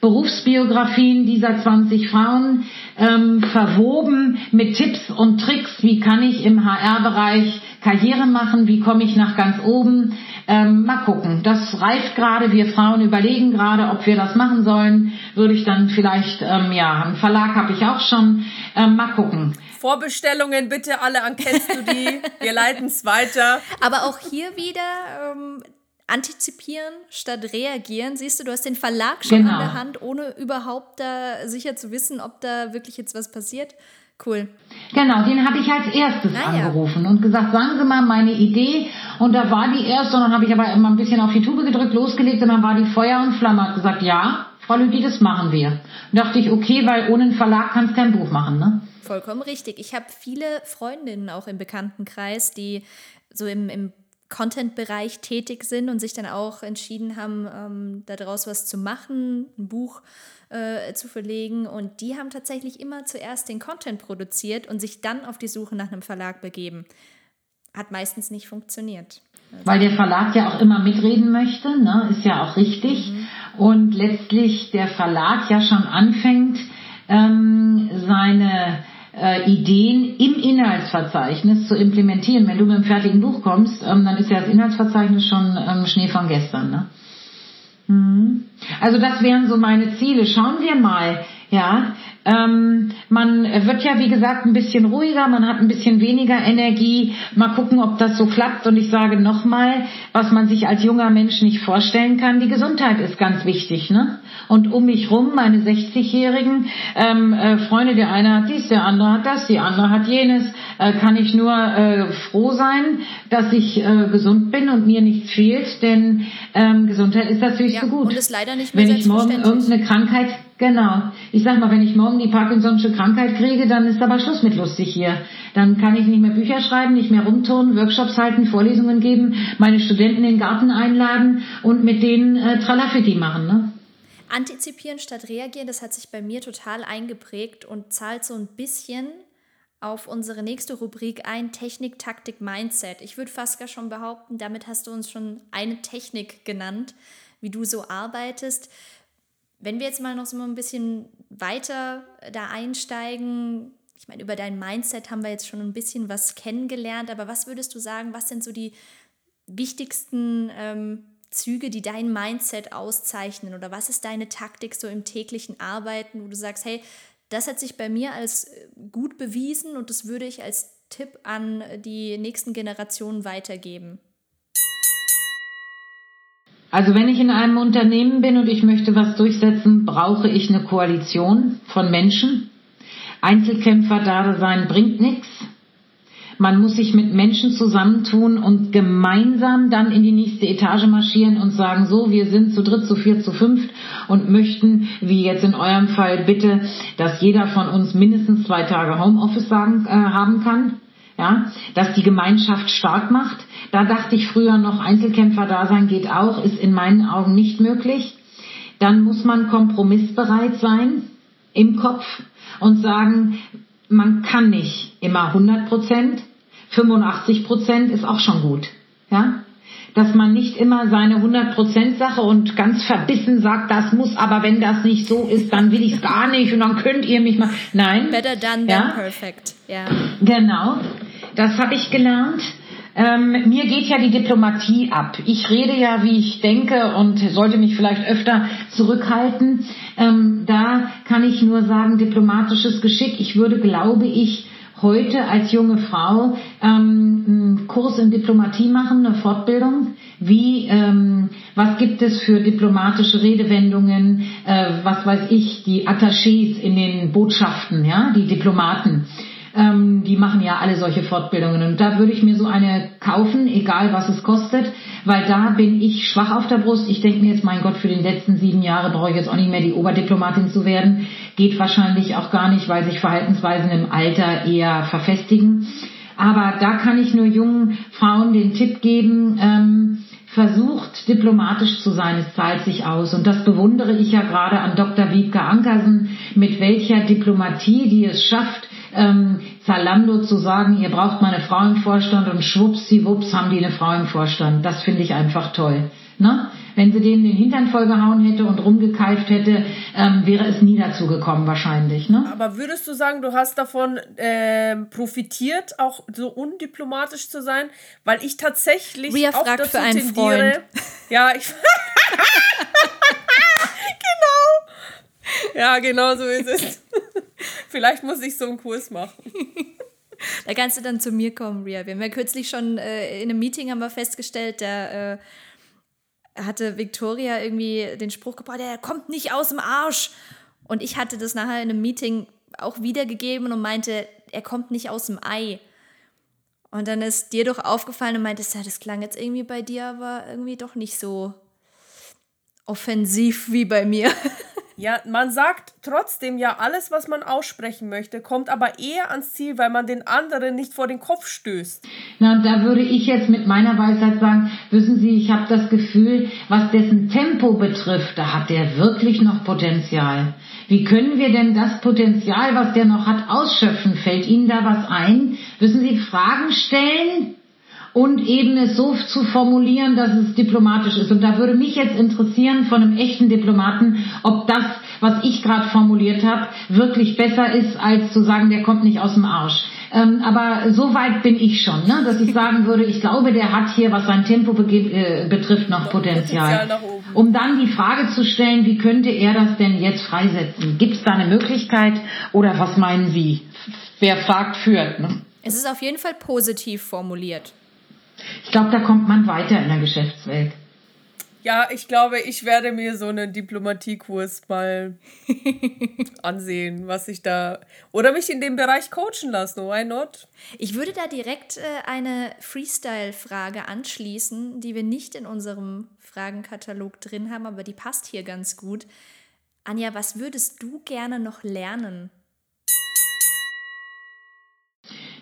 Berufsbiografien dieser 20 Frauen ähm, verwoben mit Tipps und Tricks, wie kann ich im HR-Bereich Karriere machen, wie komme ich nach ganz oben. Ähm, mal gucken, das reift gerade, wir Frauen überlegen gerade, ob wir das machen sollen. Würde ich dann vielleicht, ähm, ja, einen Verlag habe ich auch schon, ähm, mal gucken. Vorbestellungen bitte alle an Kennst du die? Wir leiten es weiter. Aber auch hier wieder ähm, antizipieren statt reagieren. Siehst du, du hast den Verlag schon genau. an der Hand, ohne überhaupt da sicher zu wissen, ob da wirklich jetzt was passiert. Cool. Genau, den habe ich als erstes ah, angerufen ja. und gesagt, sagen Sie mal meine Idee. Und da war die erste, und dann habe ich aber immer ein bisschen auf die Tube gedrückt, losgelegt und dann war die Feuer und Flamme. Hat gesagt, ja, Frau Lüdi, das machen wir. Und dachte ich, okay, weil ohne einen Verlag kannst du kein Buch machen, ne? Vollkommen richtig. Ich habe viele Freundinnen auch im Bekanntenkreis, die so im, im Content-Bereich tätig sind und sich dann auch entschieden haben, ähm, daraus was zu machen, ein Buch äh, zu verlegen. Und die haben tatsächlich immer zuerst den Content produziert und sich dann auf die Suche nach einem Verlag begeben. Hat meistens nicht funktioniert. Also Weil der Verlag ja auch immer mitreden möchte, ne? ist ja auch richtig. Mhm. Und letztlich der Verlag ja schon anfängt, ähm, seine äh, Ideen im Inhaltsverzeichnis zu implementieren. Wenn du mit einem fertigen Buch kommst, ähm, dann ist ja das Inhaltsverzeichnis schon ähm, Schnee von gestern. Ne? Mhm. Also das wären so meine Ziele. Schauen wir mal, ja, ähm, man wird ja, wie gesagt, ein bisschen ruhiger, man hat ein bisschen weniger Energie. Mal gucken, ob das so klappt. Und ich sage nochmal, was man sich als junger Mensch nicht vorstellen kann, die Gesundheit ist ganz wichtig. Ne? Und um mich rum, meine 60-Jährigen, ähm, äh, Freunde, der eine hat dies, der andere hat das, die andere hat jenes, äh, kann ich nur äh, froh sein, dass ich äh, gesund bin und mir nichts fehlt, denn ähm, Gesundheit ist natürlich ja, so gut. Und ist leider nicht mehr Wenn ich morgen irgendeine Krankheit Genau. Ich sag mal, wenn ich morgen die Parkinson'sche Krankheit kriege, dann ist aber Schluss mit lustig hier. Dann kann ich nicht mehr Bücher schreiben, nicht mehr rumturnen, Workshops halten, Vorlesungen geben, meine Studenten in den Garten einladen und mit denen äh, Tralafiti machen, ne? Antizipieren statt reagieren, das hat sich bei mir total eingeprägt und zahlt so ein bisschen auf unsere nächste Rubrik ein, Technik, Taktik, Mindset. Ich würde fast gar schon behaupten, damit hast du uns schon eine Technik genannt, wie du so arbeitest. Wenn wir jetzt mal noch so ein bisschen weiter da einsteigen, ich meine, über dein Mindset haben wir jetzt schon ein bisschen was kennengelernt, aber was würdest du sagen, was sind so die wichtigsten ähm, Züge, die dein Mindset auszeichnen oder was ist deine Taktik so im täglichen Arbeiten, wo du sagst, hey, das hat sich bei mir als äh, gut bewiesen und das würde ich als Tipp an die nächsten Generationen weitergeben? Also wenn ich in einem Unternehmen bin und ich möchte was durchsetzen, brauche ich eine Koalition von Menschen. Einzelkämpfer da sein bringt nichts. Man muss sich mit Menschen zusammentun und gemeinsam dann in die nächste Etage marschieren und sagen, so, wir sind zu dritt, zu viert, zu fünft und möchten, wie jetzt in eurem Fall, bitte, dass jeder von uns mindestens zwei Tage Homeoffice sagen, äh, haben kann ja, dass die Gemeinschaft stark macht. Da dachte ich früher noch, Einzelkämpfer-Dasein geht auch, ist in meinen Augen nicht möglich. Dann muss man kompromissbereit sein im Kopf und sagen, man kann nicht immer 100 Prozent, 85 Prozent ist auch schon gut. Ja, dass man nicht immer seine 100% Sache und ganz verbissen sagt, das muss, aber wenn das nicht so ist, dann will ich es gar nicht und dann könnt ihr mich mal. Nein. Better done ja? than perfect. Ja. Genau. Das habe ich gelernt. ähm, mir geht ja die Diplomatie ab. Ich rede ja, wie ich denke und sollte mich vielleicht öfter zurückhalten. Ähm, da kann ich nur sagen, diplomatisches Geschick. Ich würde, glaube ich, heute als junge Frau ähm, einen Kurs in Diplomatie machen, eine Fortbildung. Wie, ähm, was gibt es für diplomatische Redewendungen, äh, was weiß ich, die Attachés in den Botschaften, ja, die Diplomaten. Ähm, die machen ja alle solche Fortbildungen. Und da würde ich mir so eine kaufen, egal was es kostet, weil da bin ich schwach auf der Brust. Ich denke mir jetzt, mein Gott, für die letzten sieben Jahre brauche ich jetzt auch nicht mehr die Oberdiplomatin zu werden. Geht wahrscheinlich auch gar nicht, weil sich Verhaltensweisen im Alter eher verfestigen. Aber da kann ich nur jungen Frauen den Tipp geben, ähm, versucht diplomatisch zu sein, es zahlt sich aus. Und das bewundere ich ja gerade an Dr. Wiebke Ankersen, mit welcher Diplomatie die es schafft, ähm, Zalando zu sagen, ihr braucht mal eine Frau im Vorstand und schwuppsiwupps haben die eine Frau im Vorstand. Das finde ich einfach toll. Ne? Wenn sie denen den Hintern vollgehauen hätte und rumgekeift hätte, ähm, wäre es nie dazu gekommen wahrscheinlich. Ne? Aber würdest du sagen, du hast davon äh, profitiert, auch so undiplomatisch zu sein? Weil ich tatsächlich Ria auch fragt dazu für einen tendiere. Freund. Ja, ich. Ja, genau so ist es. Vielleicht muss ich so einen Kurs machen. Da kannst du dann zu mir kommen, Ria. Wir haben ja kürzlich schon äh, in einem Meeting haben wir festgestellt, da äh, hatte Victoria irgendwie den Spruch gebracht, der kommt nicht aus dem Arsch. Und ich hatte das nachher in einem Meeting auch wiedergegeben und meinte, er kommt nicht aus dem Ei. Und dann ist dir doch aufgefallen und meintest, ja, das klang jetzt irgendwie bei dir, aber irgendwie doch nicht so offensiv wie bei mir. Ja, man sagt trotzdem ja alles, was man aussprechen möchte, kommt aber eher ans Ziel, weil man den anderen nicht vor den Kopf stößt. Na, und da würde ich jetzt mit meiner Weisheit sagen, wissen Sie, ich habe das Gefühl, was dessen Tempo betrifft, da hat der wirklich noch Potenzial. Wie können wir denn das Potenzial, was der noch hat, ausschöpfen? Fällt Ihnen da was ein? Wissen Sie, Fragen stellen? Und eben es so zu formulieren, dass es diplomatisch ist. Und da würde mich jetzt interessieren von einem echten Diplomaten, ob das, was ich gerade formuliert habe, wirklich besser ist, als zu sagen, der kommt nicht aus dem Arsch. Ähm, aber so weit bin ich schon, ne, dass ich sagen würde, ich glaube, der hat hier, was sein Tempo äh, betrifft, noch Potenzial. Potenzial nach oben. Um dann die Frage zu stellen, wie könnte er das denn jetzt freisetzen? Gibt es da eine Möglichkeit oder was meinen Sie? Wer fragt, führt. Ne? Es ist auf jeden Fall positiv formuliert. Ich glaube, da kommt man weiter in der Geschäftswelt. Ja, ich glaube, ich werde mir so einen Diplomatiekurs mal ansehen, was ich da. Oder mich in dem Bereich coachen lassen. Why not? Ich würde da direkt äh, eine Freestyle-Frage anschließen, die wir nicht in unserem Fragenkatalog drin haben, aber die passt hier ganz gut. Anja, was würdest du gerne noch lernen?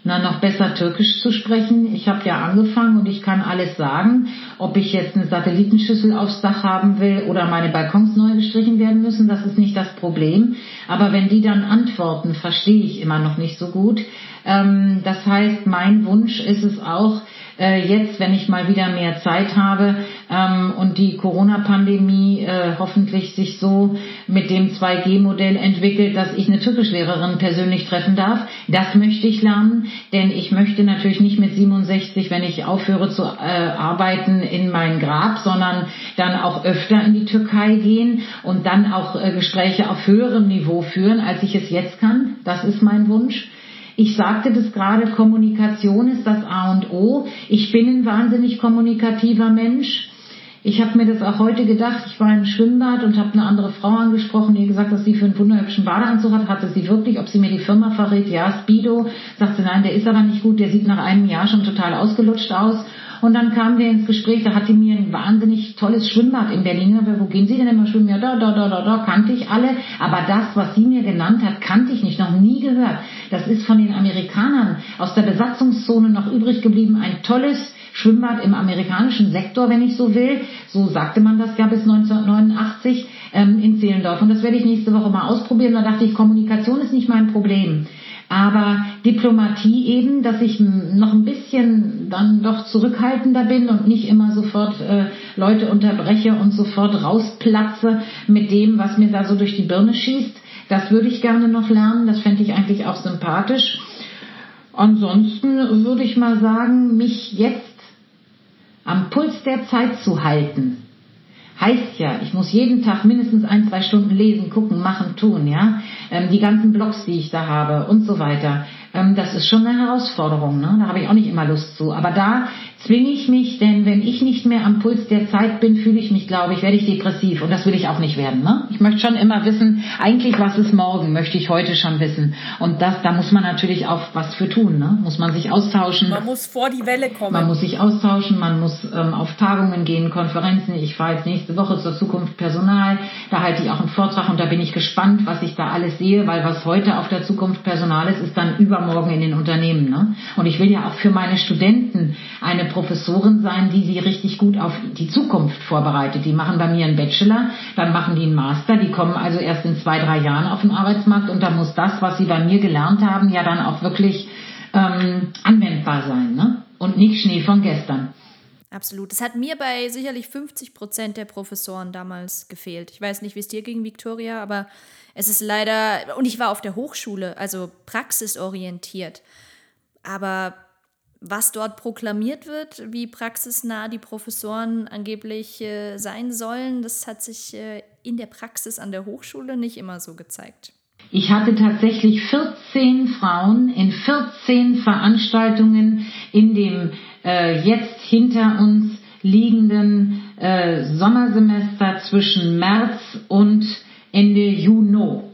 Na, noch besser Türkisch zu sprechen. Ich habe ja angefangen und ich kann alles sagen. Ob ich jetzt eine Satellitenschüssel aufs Dach haben will oder meine Balkons neu gestrichen werden müssen, das ist nicht das Problem. Aber wenn die dann antworten, verstehe ich immer noch nicht so gut. Ähm, das heißt, mein Wunsch ist es auch, äh, jetzt, wenn ich mal wieder mehr Zeit habe ähm, und die Corona-Pandemie äh, hoffentlich sich so mit dem 2G-Modell entwickelt, dass ich eine Türkischlehrerin persönlich treffen darf. Das möchte ich lernen, denn ich möchte natürlich nicht mit 67, wenn ich aufhöre zu äh, arbeiten, in mein Grab, sondern dann auch öfter in die Türkei gehen und dann auch äh, Gespräche auf höherem Niveau führen, als ich es jetzt kann. Das ist mein Wunsch. Ich sagte das gerade, Kommunikation ist das A und O. Ich bin ein wahnsinnig kommunikativer Mensch. Ich habe mir das auch heute gedacht. Ich war im Schwimmbad und habe eine andere Frau angesprochen, die gesagt, dass sie für einen wunderhübschen Badeanzug hat. Hatte sie wirklich, ob sie mir die Firma verrät? Ja, Speedo. Sagt sie, nein, der ist aber nicht gut. Der sieht nach einem Jahr schon total ausgelutscht aus. Und dann kamen wir ins Gespräch, da hat die mir ein wahnsinnig tolles Schwimmbad in Berlin. Wo gehen Sie denn immer schwimmen? Ja, da, da, da, da, da, kannte ich alle. Aber das, was sie mir genannt hat, kannte ich nicht, noch nie gehört. Das ist von den Amerikanern aus der Besatzungszone noch übrig geblieben. Ein tolles Schwimmbad im amerikanischen Sektor, wenn ich so will. So sagte man das ja bis 1989 ähm, in Zehlendorf. Und das werde ich nächste Woche mal ausprobieren. Da dachte ich, Kommunikation ist nicht mein Problem. Aber Diplomatie eben, dass ich noch ein bisschen dann doch zurückhaltender bin und nicht immer sofort äh, Leute unterbreche und sofort rausplatze mit dem, was mir da so durch die Birne schießt. Das würde ich gerne noch lernen. Das fände ich eigentlich auch sympathisch. ansonsten würde ich mal sagen, mich jetzt am Puls der Zeit zu halten. Heißt ja, ich muss jeden Tag mindestens ein, zwei Stunden lesen, gucken, machen, tun, ja. Ähm, die ganzen Blogs, die ich da habe und so weiter. Ähm, das ist schon eine Herausforderung, ne? Da habe ich auch nicht immer Lust zu. Aber da zwinge ich mich, denn wenn ich nicht mehr am Puls der Zeit bin, fühle ich mich, glaube ich, werde ich depressiv und das will ich auch nicht werden. Ne? Ich möchte schon immer wissen, eigentlich was ist morgen, möchte ich heute schon wissen. Und das, da muss man natürlich auch was für tun, ne? muss man sich austauschen. Man muss vor die Welle kommen. Man muss sich austauschen, man muss ähm, auf Tagungen gehen, Konferenzen. Ich fahre jetzt nächste Woche zur Zukunft Personal, da halte ich auch einen Vortrag und da bin ich gespannt, was ich da alles sehe, weil was heute auf der Zukunft Personal ist, ist dann übermorgen in den Unternehmen. Ne? Und ich will ja auch für meine Studenten eine Professorin sein, die sie richtig gut auf die Zukunft vorbereitet. Die machen bei mir einen Bachelor, dann machen die einen Master, die kommen also erst in zwei, drei Jahren auf den Arbeitsmarkt und da muss das, was sie bei mir gelernt haben, ja dann auch wirklich ähm, anwendbar sein ne? und nicht Schnee von gestern. Absolut. Das hat mir bei sicherlich 50 Prozent der Professoren damals gefehlt. Ich weiß nicht, wie es dir ging, Victoria, aber es ist leider, und ich war auf der Hochschule, also praxisorientiert. Aber was dort proklamiert wird, wie praxisnah die Professoren angeblich äh, sein sollen, das hat sich äh, in der Praxis an der Hochschule nicht immer so gezeigt. Ich hatte tatsächlich 14 Frauen in 14 Veranstaltungen in dem äh, jetzt hinter uns liegenden äh, Sommersemester zwischen März und Ende Juni.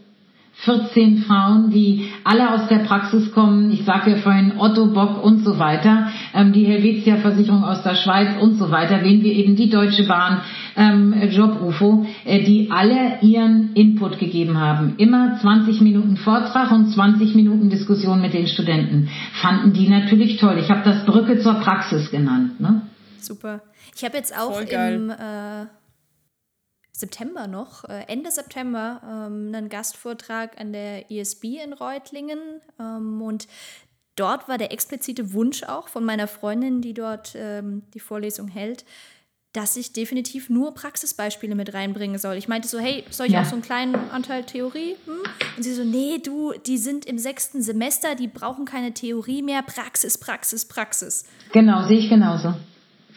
14 Frauen, die alle aus der Praxis kommen. Ich sage ja vorhin Otto Bock und so weiter, ähm, die Helvetia Versicherung aus der Schweiz und so weiter, wen wir eben die Deutsche Bahn, ähm, Job UFO, äh, die alle ihren Input gegeben haben. Immer 20 Minuten Vortrag und 20 Minuten Diskussion mit den Studenten. Fanden die natürlich toll. Ich habe das Brücke zur Praxis genannt. Ne? Super. Ich habe jetzt auch im äh September noch, äh, Ende September, ähm, einen Gastvortrag an der ISB in Reutlingen. Ähm, und dort war der explizite Wunsch auch von meiner Freundin, die dort ähm, die Vorlesung hält, dass ich definitiv nur Praxisbeispiele mit reinbringen soll. Ich meinte so, hey, soll ich ja. auch so einen kleinen Anteil Theorie? Hm? Und sie so, nee, du, die sind im sechsten Semester, die brauchen keine Theorie mehr, Praxis, Praxis, Praxis. Genau, sehe ich genauso.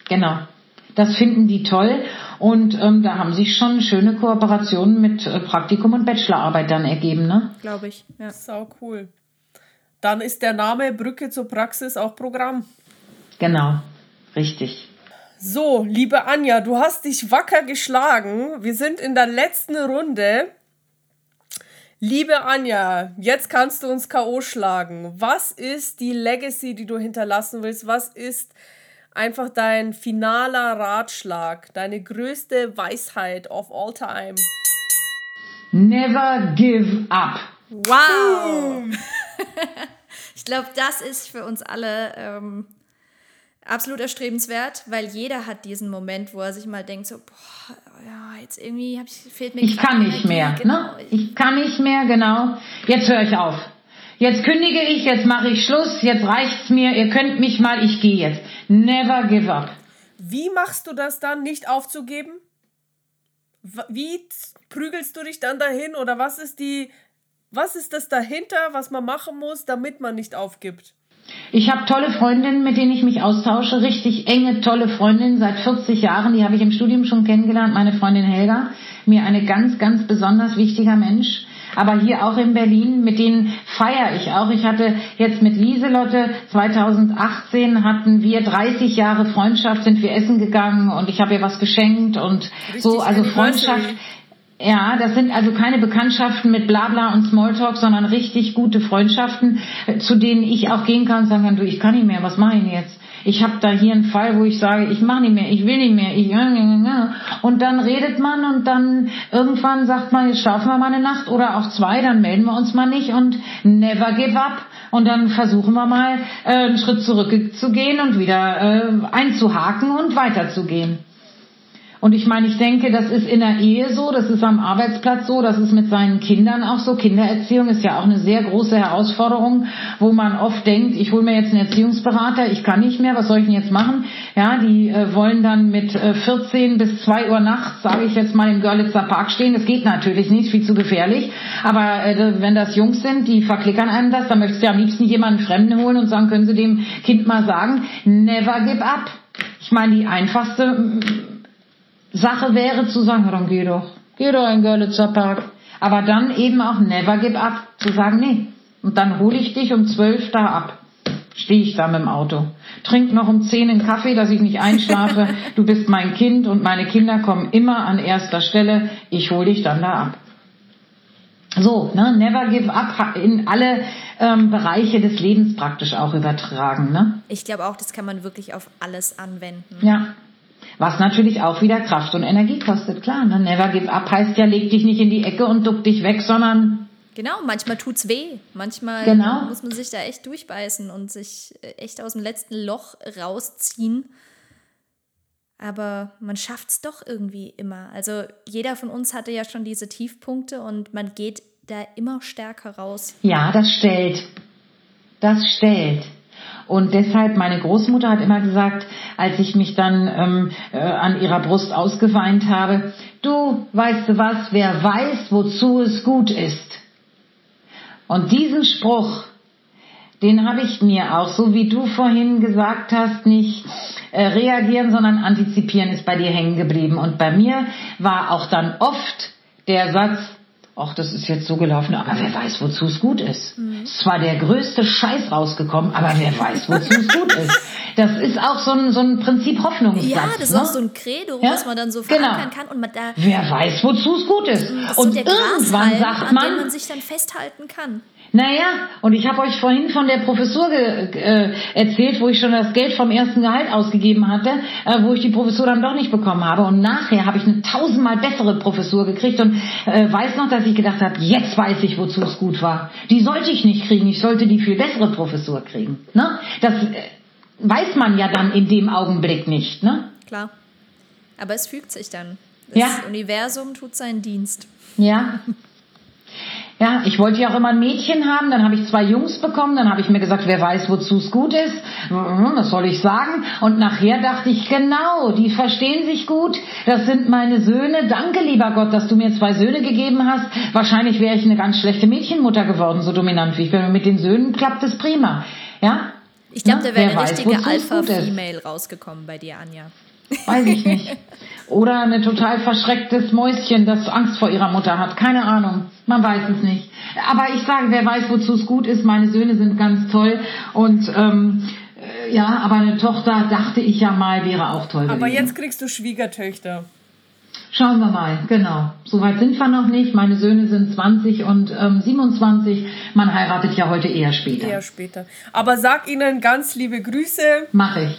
Genau. Das finden die toll und ähm, da haben sich schon schöne Kooperationen mit äh, Praktikum und Bachelorarbeit dann ergeben, ne? Glaube ich, ja. Sau cool. Dann ist der Name Brücke zur Praxis auch Programm. Genau, richtig. So, liebe Anja, du hast dich wacker geschlagen. Wir sind in der letzten Runde. Liebe Anja, jetzt kannst du uns K.O. schlagen. Was ist die Legacy, die du hinterlassen willst? Was ist einfach dein finaler Ratschlag, deine größte Weisheit of all time? Never give up. Wow! ich glaube, das ist für uns alle ähm, absolut erstrebenswert, weil jeder hat diesen Moment, wo er sich mal denkt, so, boah, ja, jetzt irgendwie ich, fehlt mir Ich kann nicht mehr, ne? genau. ne? Ich kann nicht mehr, genau. Jetzt höre ich auf. Jetzt kündige ich, jetzt mache ich Schluss, jetzt reicht's mir, ihr könnt mich mal, ich gehe jetzt. Never give up. Wie machst du das dann, nicht aufzugeben? Wie prügelst du dich dann dahin oder was ist die, was ist das dahinter, was man machen muss, damit man nicht aufgibt? Ich habe tolle Freundinnen, mit denen ich mich austausche, richtig enge, tolle Freundinnen seit 40 Jahren, die habe ich im Studium schon kennengelernt, meine Freundin Helga, mir eine ganz, ganz besonders wichtiger Mensch aber hier auch in Berlin, mit denen feiere ich auch. Ich hatte jetzt mit Lieselotte 2018 hatten wir 30 Jahre Freundschaft, sind wir essen gegangen und ich habe ihr was geschenkt und Richtig so, also Freundschaft. Ja, das sind also keine Bekanntschaften mit Blabla und Smalltalk, sondern richtig gute Freundschaften, zu denen ich auch gehen kann und sagen kann, du, ich kann nicht mehr, was mache ich denn jetzt? Ich habe da hier einen Fall, wo ich sage, ich mache nicht mehr, ich will nicht mehr, ich und dann redet man und dann irgendwann sagt man, jetzt schlafen wir mal eine Nacht oder auch zwei, dann melden wir uns mal nicht und never give up und dann versuchen wir mal äh, einen Schritt zurückzugehen und wieder äh, einzuhaken und weiterzugehen. Und ich meine, ich denke, das ist in der Ehe so, das ist am Arbeitsplatz so, das ist mit seinen Kindern auch so. Kindererziehung ist ja auch eine sehr große Herausforderung, wo man oft denkt, ich hole mir jetzt einen Erziehungsberater, ich kann nicht mehr, was soll ich denn jetzt machen? Ja, die äh, wollen dann mit äh, 14 bis 2 Uhr nachts, sage ich jetzt mal, im Görlitzer Park stehen. Das geht natürlich nicht, viel zu gefährlich. Aber äh, wenn das Jungs sind, die verklickern einem das, dann möchtest du ja am liebsten jemanden Fremden holen und sagen, können Sie dem Kind mal sagen, never give up. Ich meine, die einfachste Sache wäre zu sagen, dann geh doch, geh doch in Görlitzer Park. Aber dann eben auch never give up, zu sagen, nee. Und dann hole ich dich um zwölf da ab. Stehe ich da mit dem Auto. Trink noch um zehn einen Kaffee, dass ich nicht einschlafe. Du bist mein Kind und meine Kinder kommen immer an erster Stelle. Ich hole dich dann da ab. So, ne, never give up in alle ähm, Bereiche des Lebens praktisch auch übertragen. Ne? Ich glaube auch, das kann man wirklich auf alles anwenden. Ja, was natürlich auch wieder Kraft und Energie kostet, klar. Ne? Never give up heißt ja, leg dich nicht in die Ecke und duck dich weg, sondern. Genau, manchmal tut's weh. Manchmal genau. muss man sich da echt durchbeißen und sich äh, echt aus dem letzten Loch rausziehen. Aber man schafft's doch irgendwie immer. Also jeder von uns hatte ja schon diese Tiefpunkte und man geht da immer stärker raus. Ja, das stellt. Das stellt. Und deshalb, meine Großmutter hat immer gesagt, als ich mich dann ähm, äh, an ihrer Brust ausgeweint habe, du, weißt du was, wer weiß, wozu es gut ist. Und diesen Spruch, den habe ich mir auch, so wie du vorhin gesagt hast, nicht äh, reagieren, sondern antizipieren ist bei dir hängen geblieben. Und bei mir war auch dann oft der Satz, ach, das ist jetzt so gelaufen, aber wer weiß, wozu es gut ist. Mhm. Es war der größte Scheiß rausgekommen, aber wer weiß, wozu es gut ist. Das ist auch so ein, so ein Prinzip Hoffnungssatz. Ja, das ist ne? auch so ein Credo, ja? was man dann so genau. verankern kann. Und man da, wer weiß, wozu es gut ist. ist und so irgendwann sagt man, an dem man sich dann festhalten kann. Naja, und ich habe euch vorhin von der Professur äh, erzählt, wo ich schon das Geld vom ersten Gehalt ausgegeben hatte, äh, wo ich die Professur dann doch nicht bekommen habe. Und nachher habe ich eine tausendmal bessere Professur gekriegt und äh, weiß noch, dass ich gedacht habe, jetzt weiß ich, wozu es gut war. Die sollte ich nicht kriegen, ich sollte die viel bessere Professur kriegen. Ne? Das äh, weiß man ja dann in dem Augenblick nicht. Ne? Klar. Aber es fügt sich dann. Das ja. Universum tut seinen Dienst. Ja. Ja, ich wollte ja auch immer ein Mädchen haben, dann habe ich zwei Jungs bekommen, dann habe ich mir gesagt, wer weiß, wozu es gut ist, hm, was soll ich sagen? Und nachher dachte ich, genau, die verstehen sich gut, das sind meine Söhne, danke lieber Gott, dass du mir zwei Söhne gegeben hast. Wahrscheinlich wäre ich eine ganz schlechte Mädchenmutter geworden, so dominant wie ich bin. Mit den Söhnen klappt es prima. Ja? Ich glaube, da wäre eine richtige Alpha-Female rausgekommen bei dir, Anja. Weiß ich nicht. Oder eine total verschrecktes Mäuschen, das Angst vor ihrer Mutter hat. Keine Ahnung. Man weiß es nicht. Aber ich sage, wer weiß, wozu es gut ist. Meine Söhne sind ganz toll. Und ähm, äh, ja, aber eine Tochter, dachte ich ja mal, wäre auch toll. Aber gewesen. jetzt kriegst du Schwiegertöchter. Schauen wir mal, genau. Soweit sind wir noch nicht. Meine Söhne sind 20 und ähm, 27. Man heiratet ja heute eher später. Eher später. Aber sag ihnen ganz liebe Grüße. Mach ich.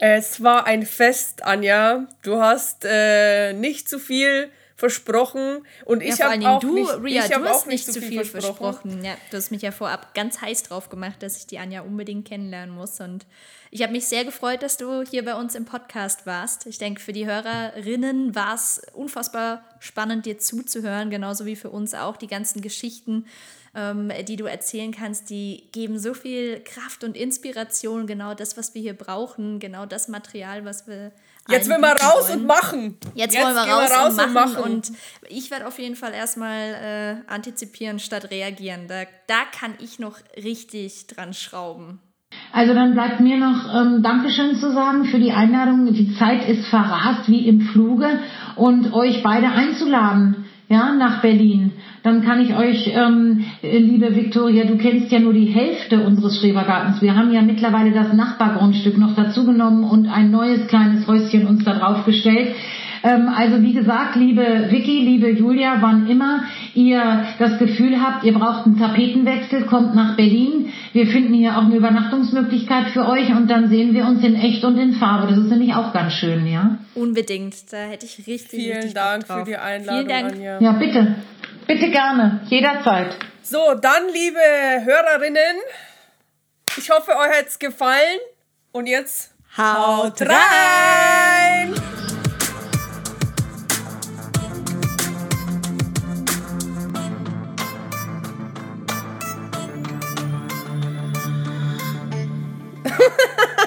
Es war ein Fest, Anja. Du hast äh, nicht zu viel versprochen und ich ja, habe auch du, nicht, Ria, ich du hast nicht zu viel, viel versprochen. versprochen. Ja, du hast mich ja vorab ganz heiß drauf gemacht, dass ich die Anja unbedingt kennenlernen muss und ich habe mich sehr gefreut, dass du hier bei uns im Podcast warst. Ich denke, für die Hörerinnen war es unfassbar spannend, dir zuzuhören, genauso wie für uns auch die ganzen Geschichten ähm, die du erzählen kannst, die geben so viel Kraft und Inspiration, genau das, was wir hier brauchen, genau das Material, was wir. Jetzt will wir raus wollen. und machen. Jetzt, Jetzt wollen wir raus, wir raus, und, machen. Und, machen. und ich werde auf jeden Fall erstmal äh, antizipieren statt reagieren. Da, da kann ich noch richtig dran schrauben. Also dann bleibt mir noch ähm, Dankeschön zu sagen für die Einladung. Die Zeit ist verrast wie im Fluge und euch beide einzuladen ja, nach Berlin. Dann kann ich euch, ähm, liebe Viktoria, du kennst ja nur die Hälfte unseres Schrebergartens. Wir haben ja mittlerweile das Nachbargrundstück noch dazugenommen und ein neues kleines Häuschen uns da drauf gestellt. Ähm, also wie gesagt, liebe Vicky, liebe Julia, wann immer ihr das Gefühl habt, ihr braucht einen Tapetenwechsel, kommt nach Berlin. Wir finden hier auch eine Übernachtungsmöglichkeit für euch und dann sehen wir uns in echt und in Farbe. Das ist nämlich auch ganz schön, ja? Unbedingt. Da hätte ich richtig, Vielen richtig Dank für die Einladung, Vielen Dank. Anja. Ja, bitte. Bitte gerne, jederzeit. So, dann, liebe Hörerinnen, ich hoffe, euch hat es gefallen. Und jetzt haut rein!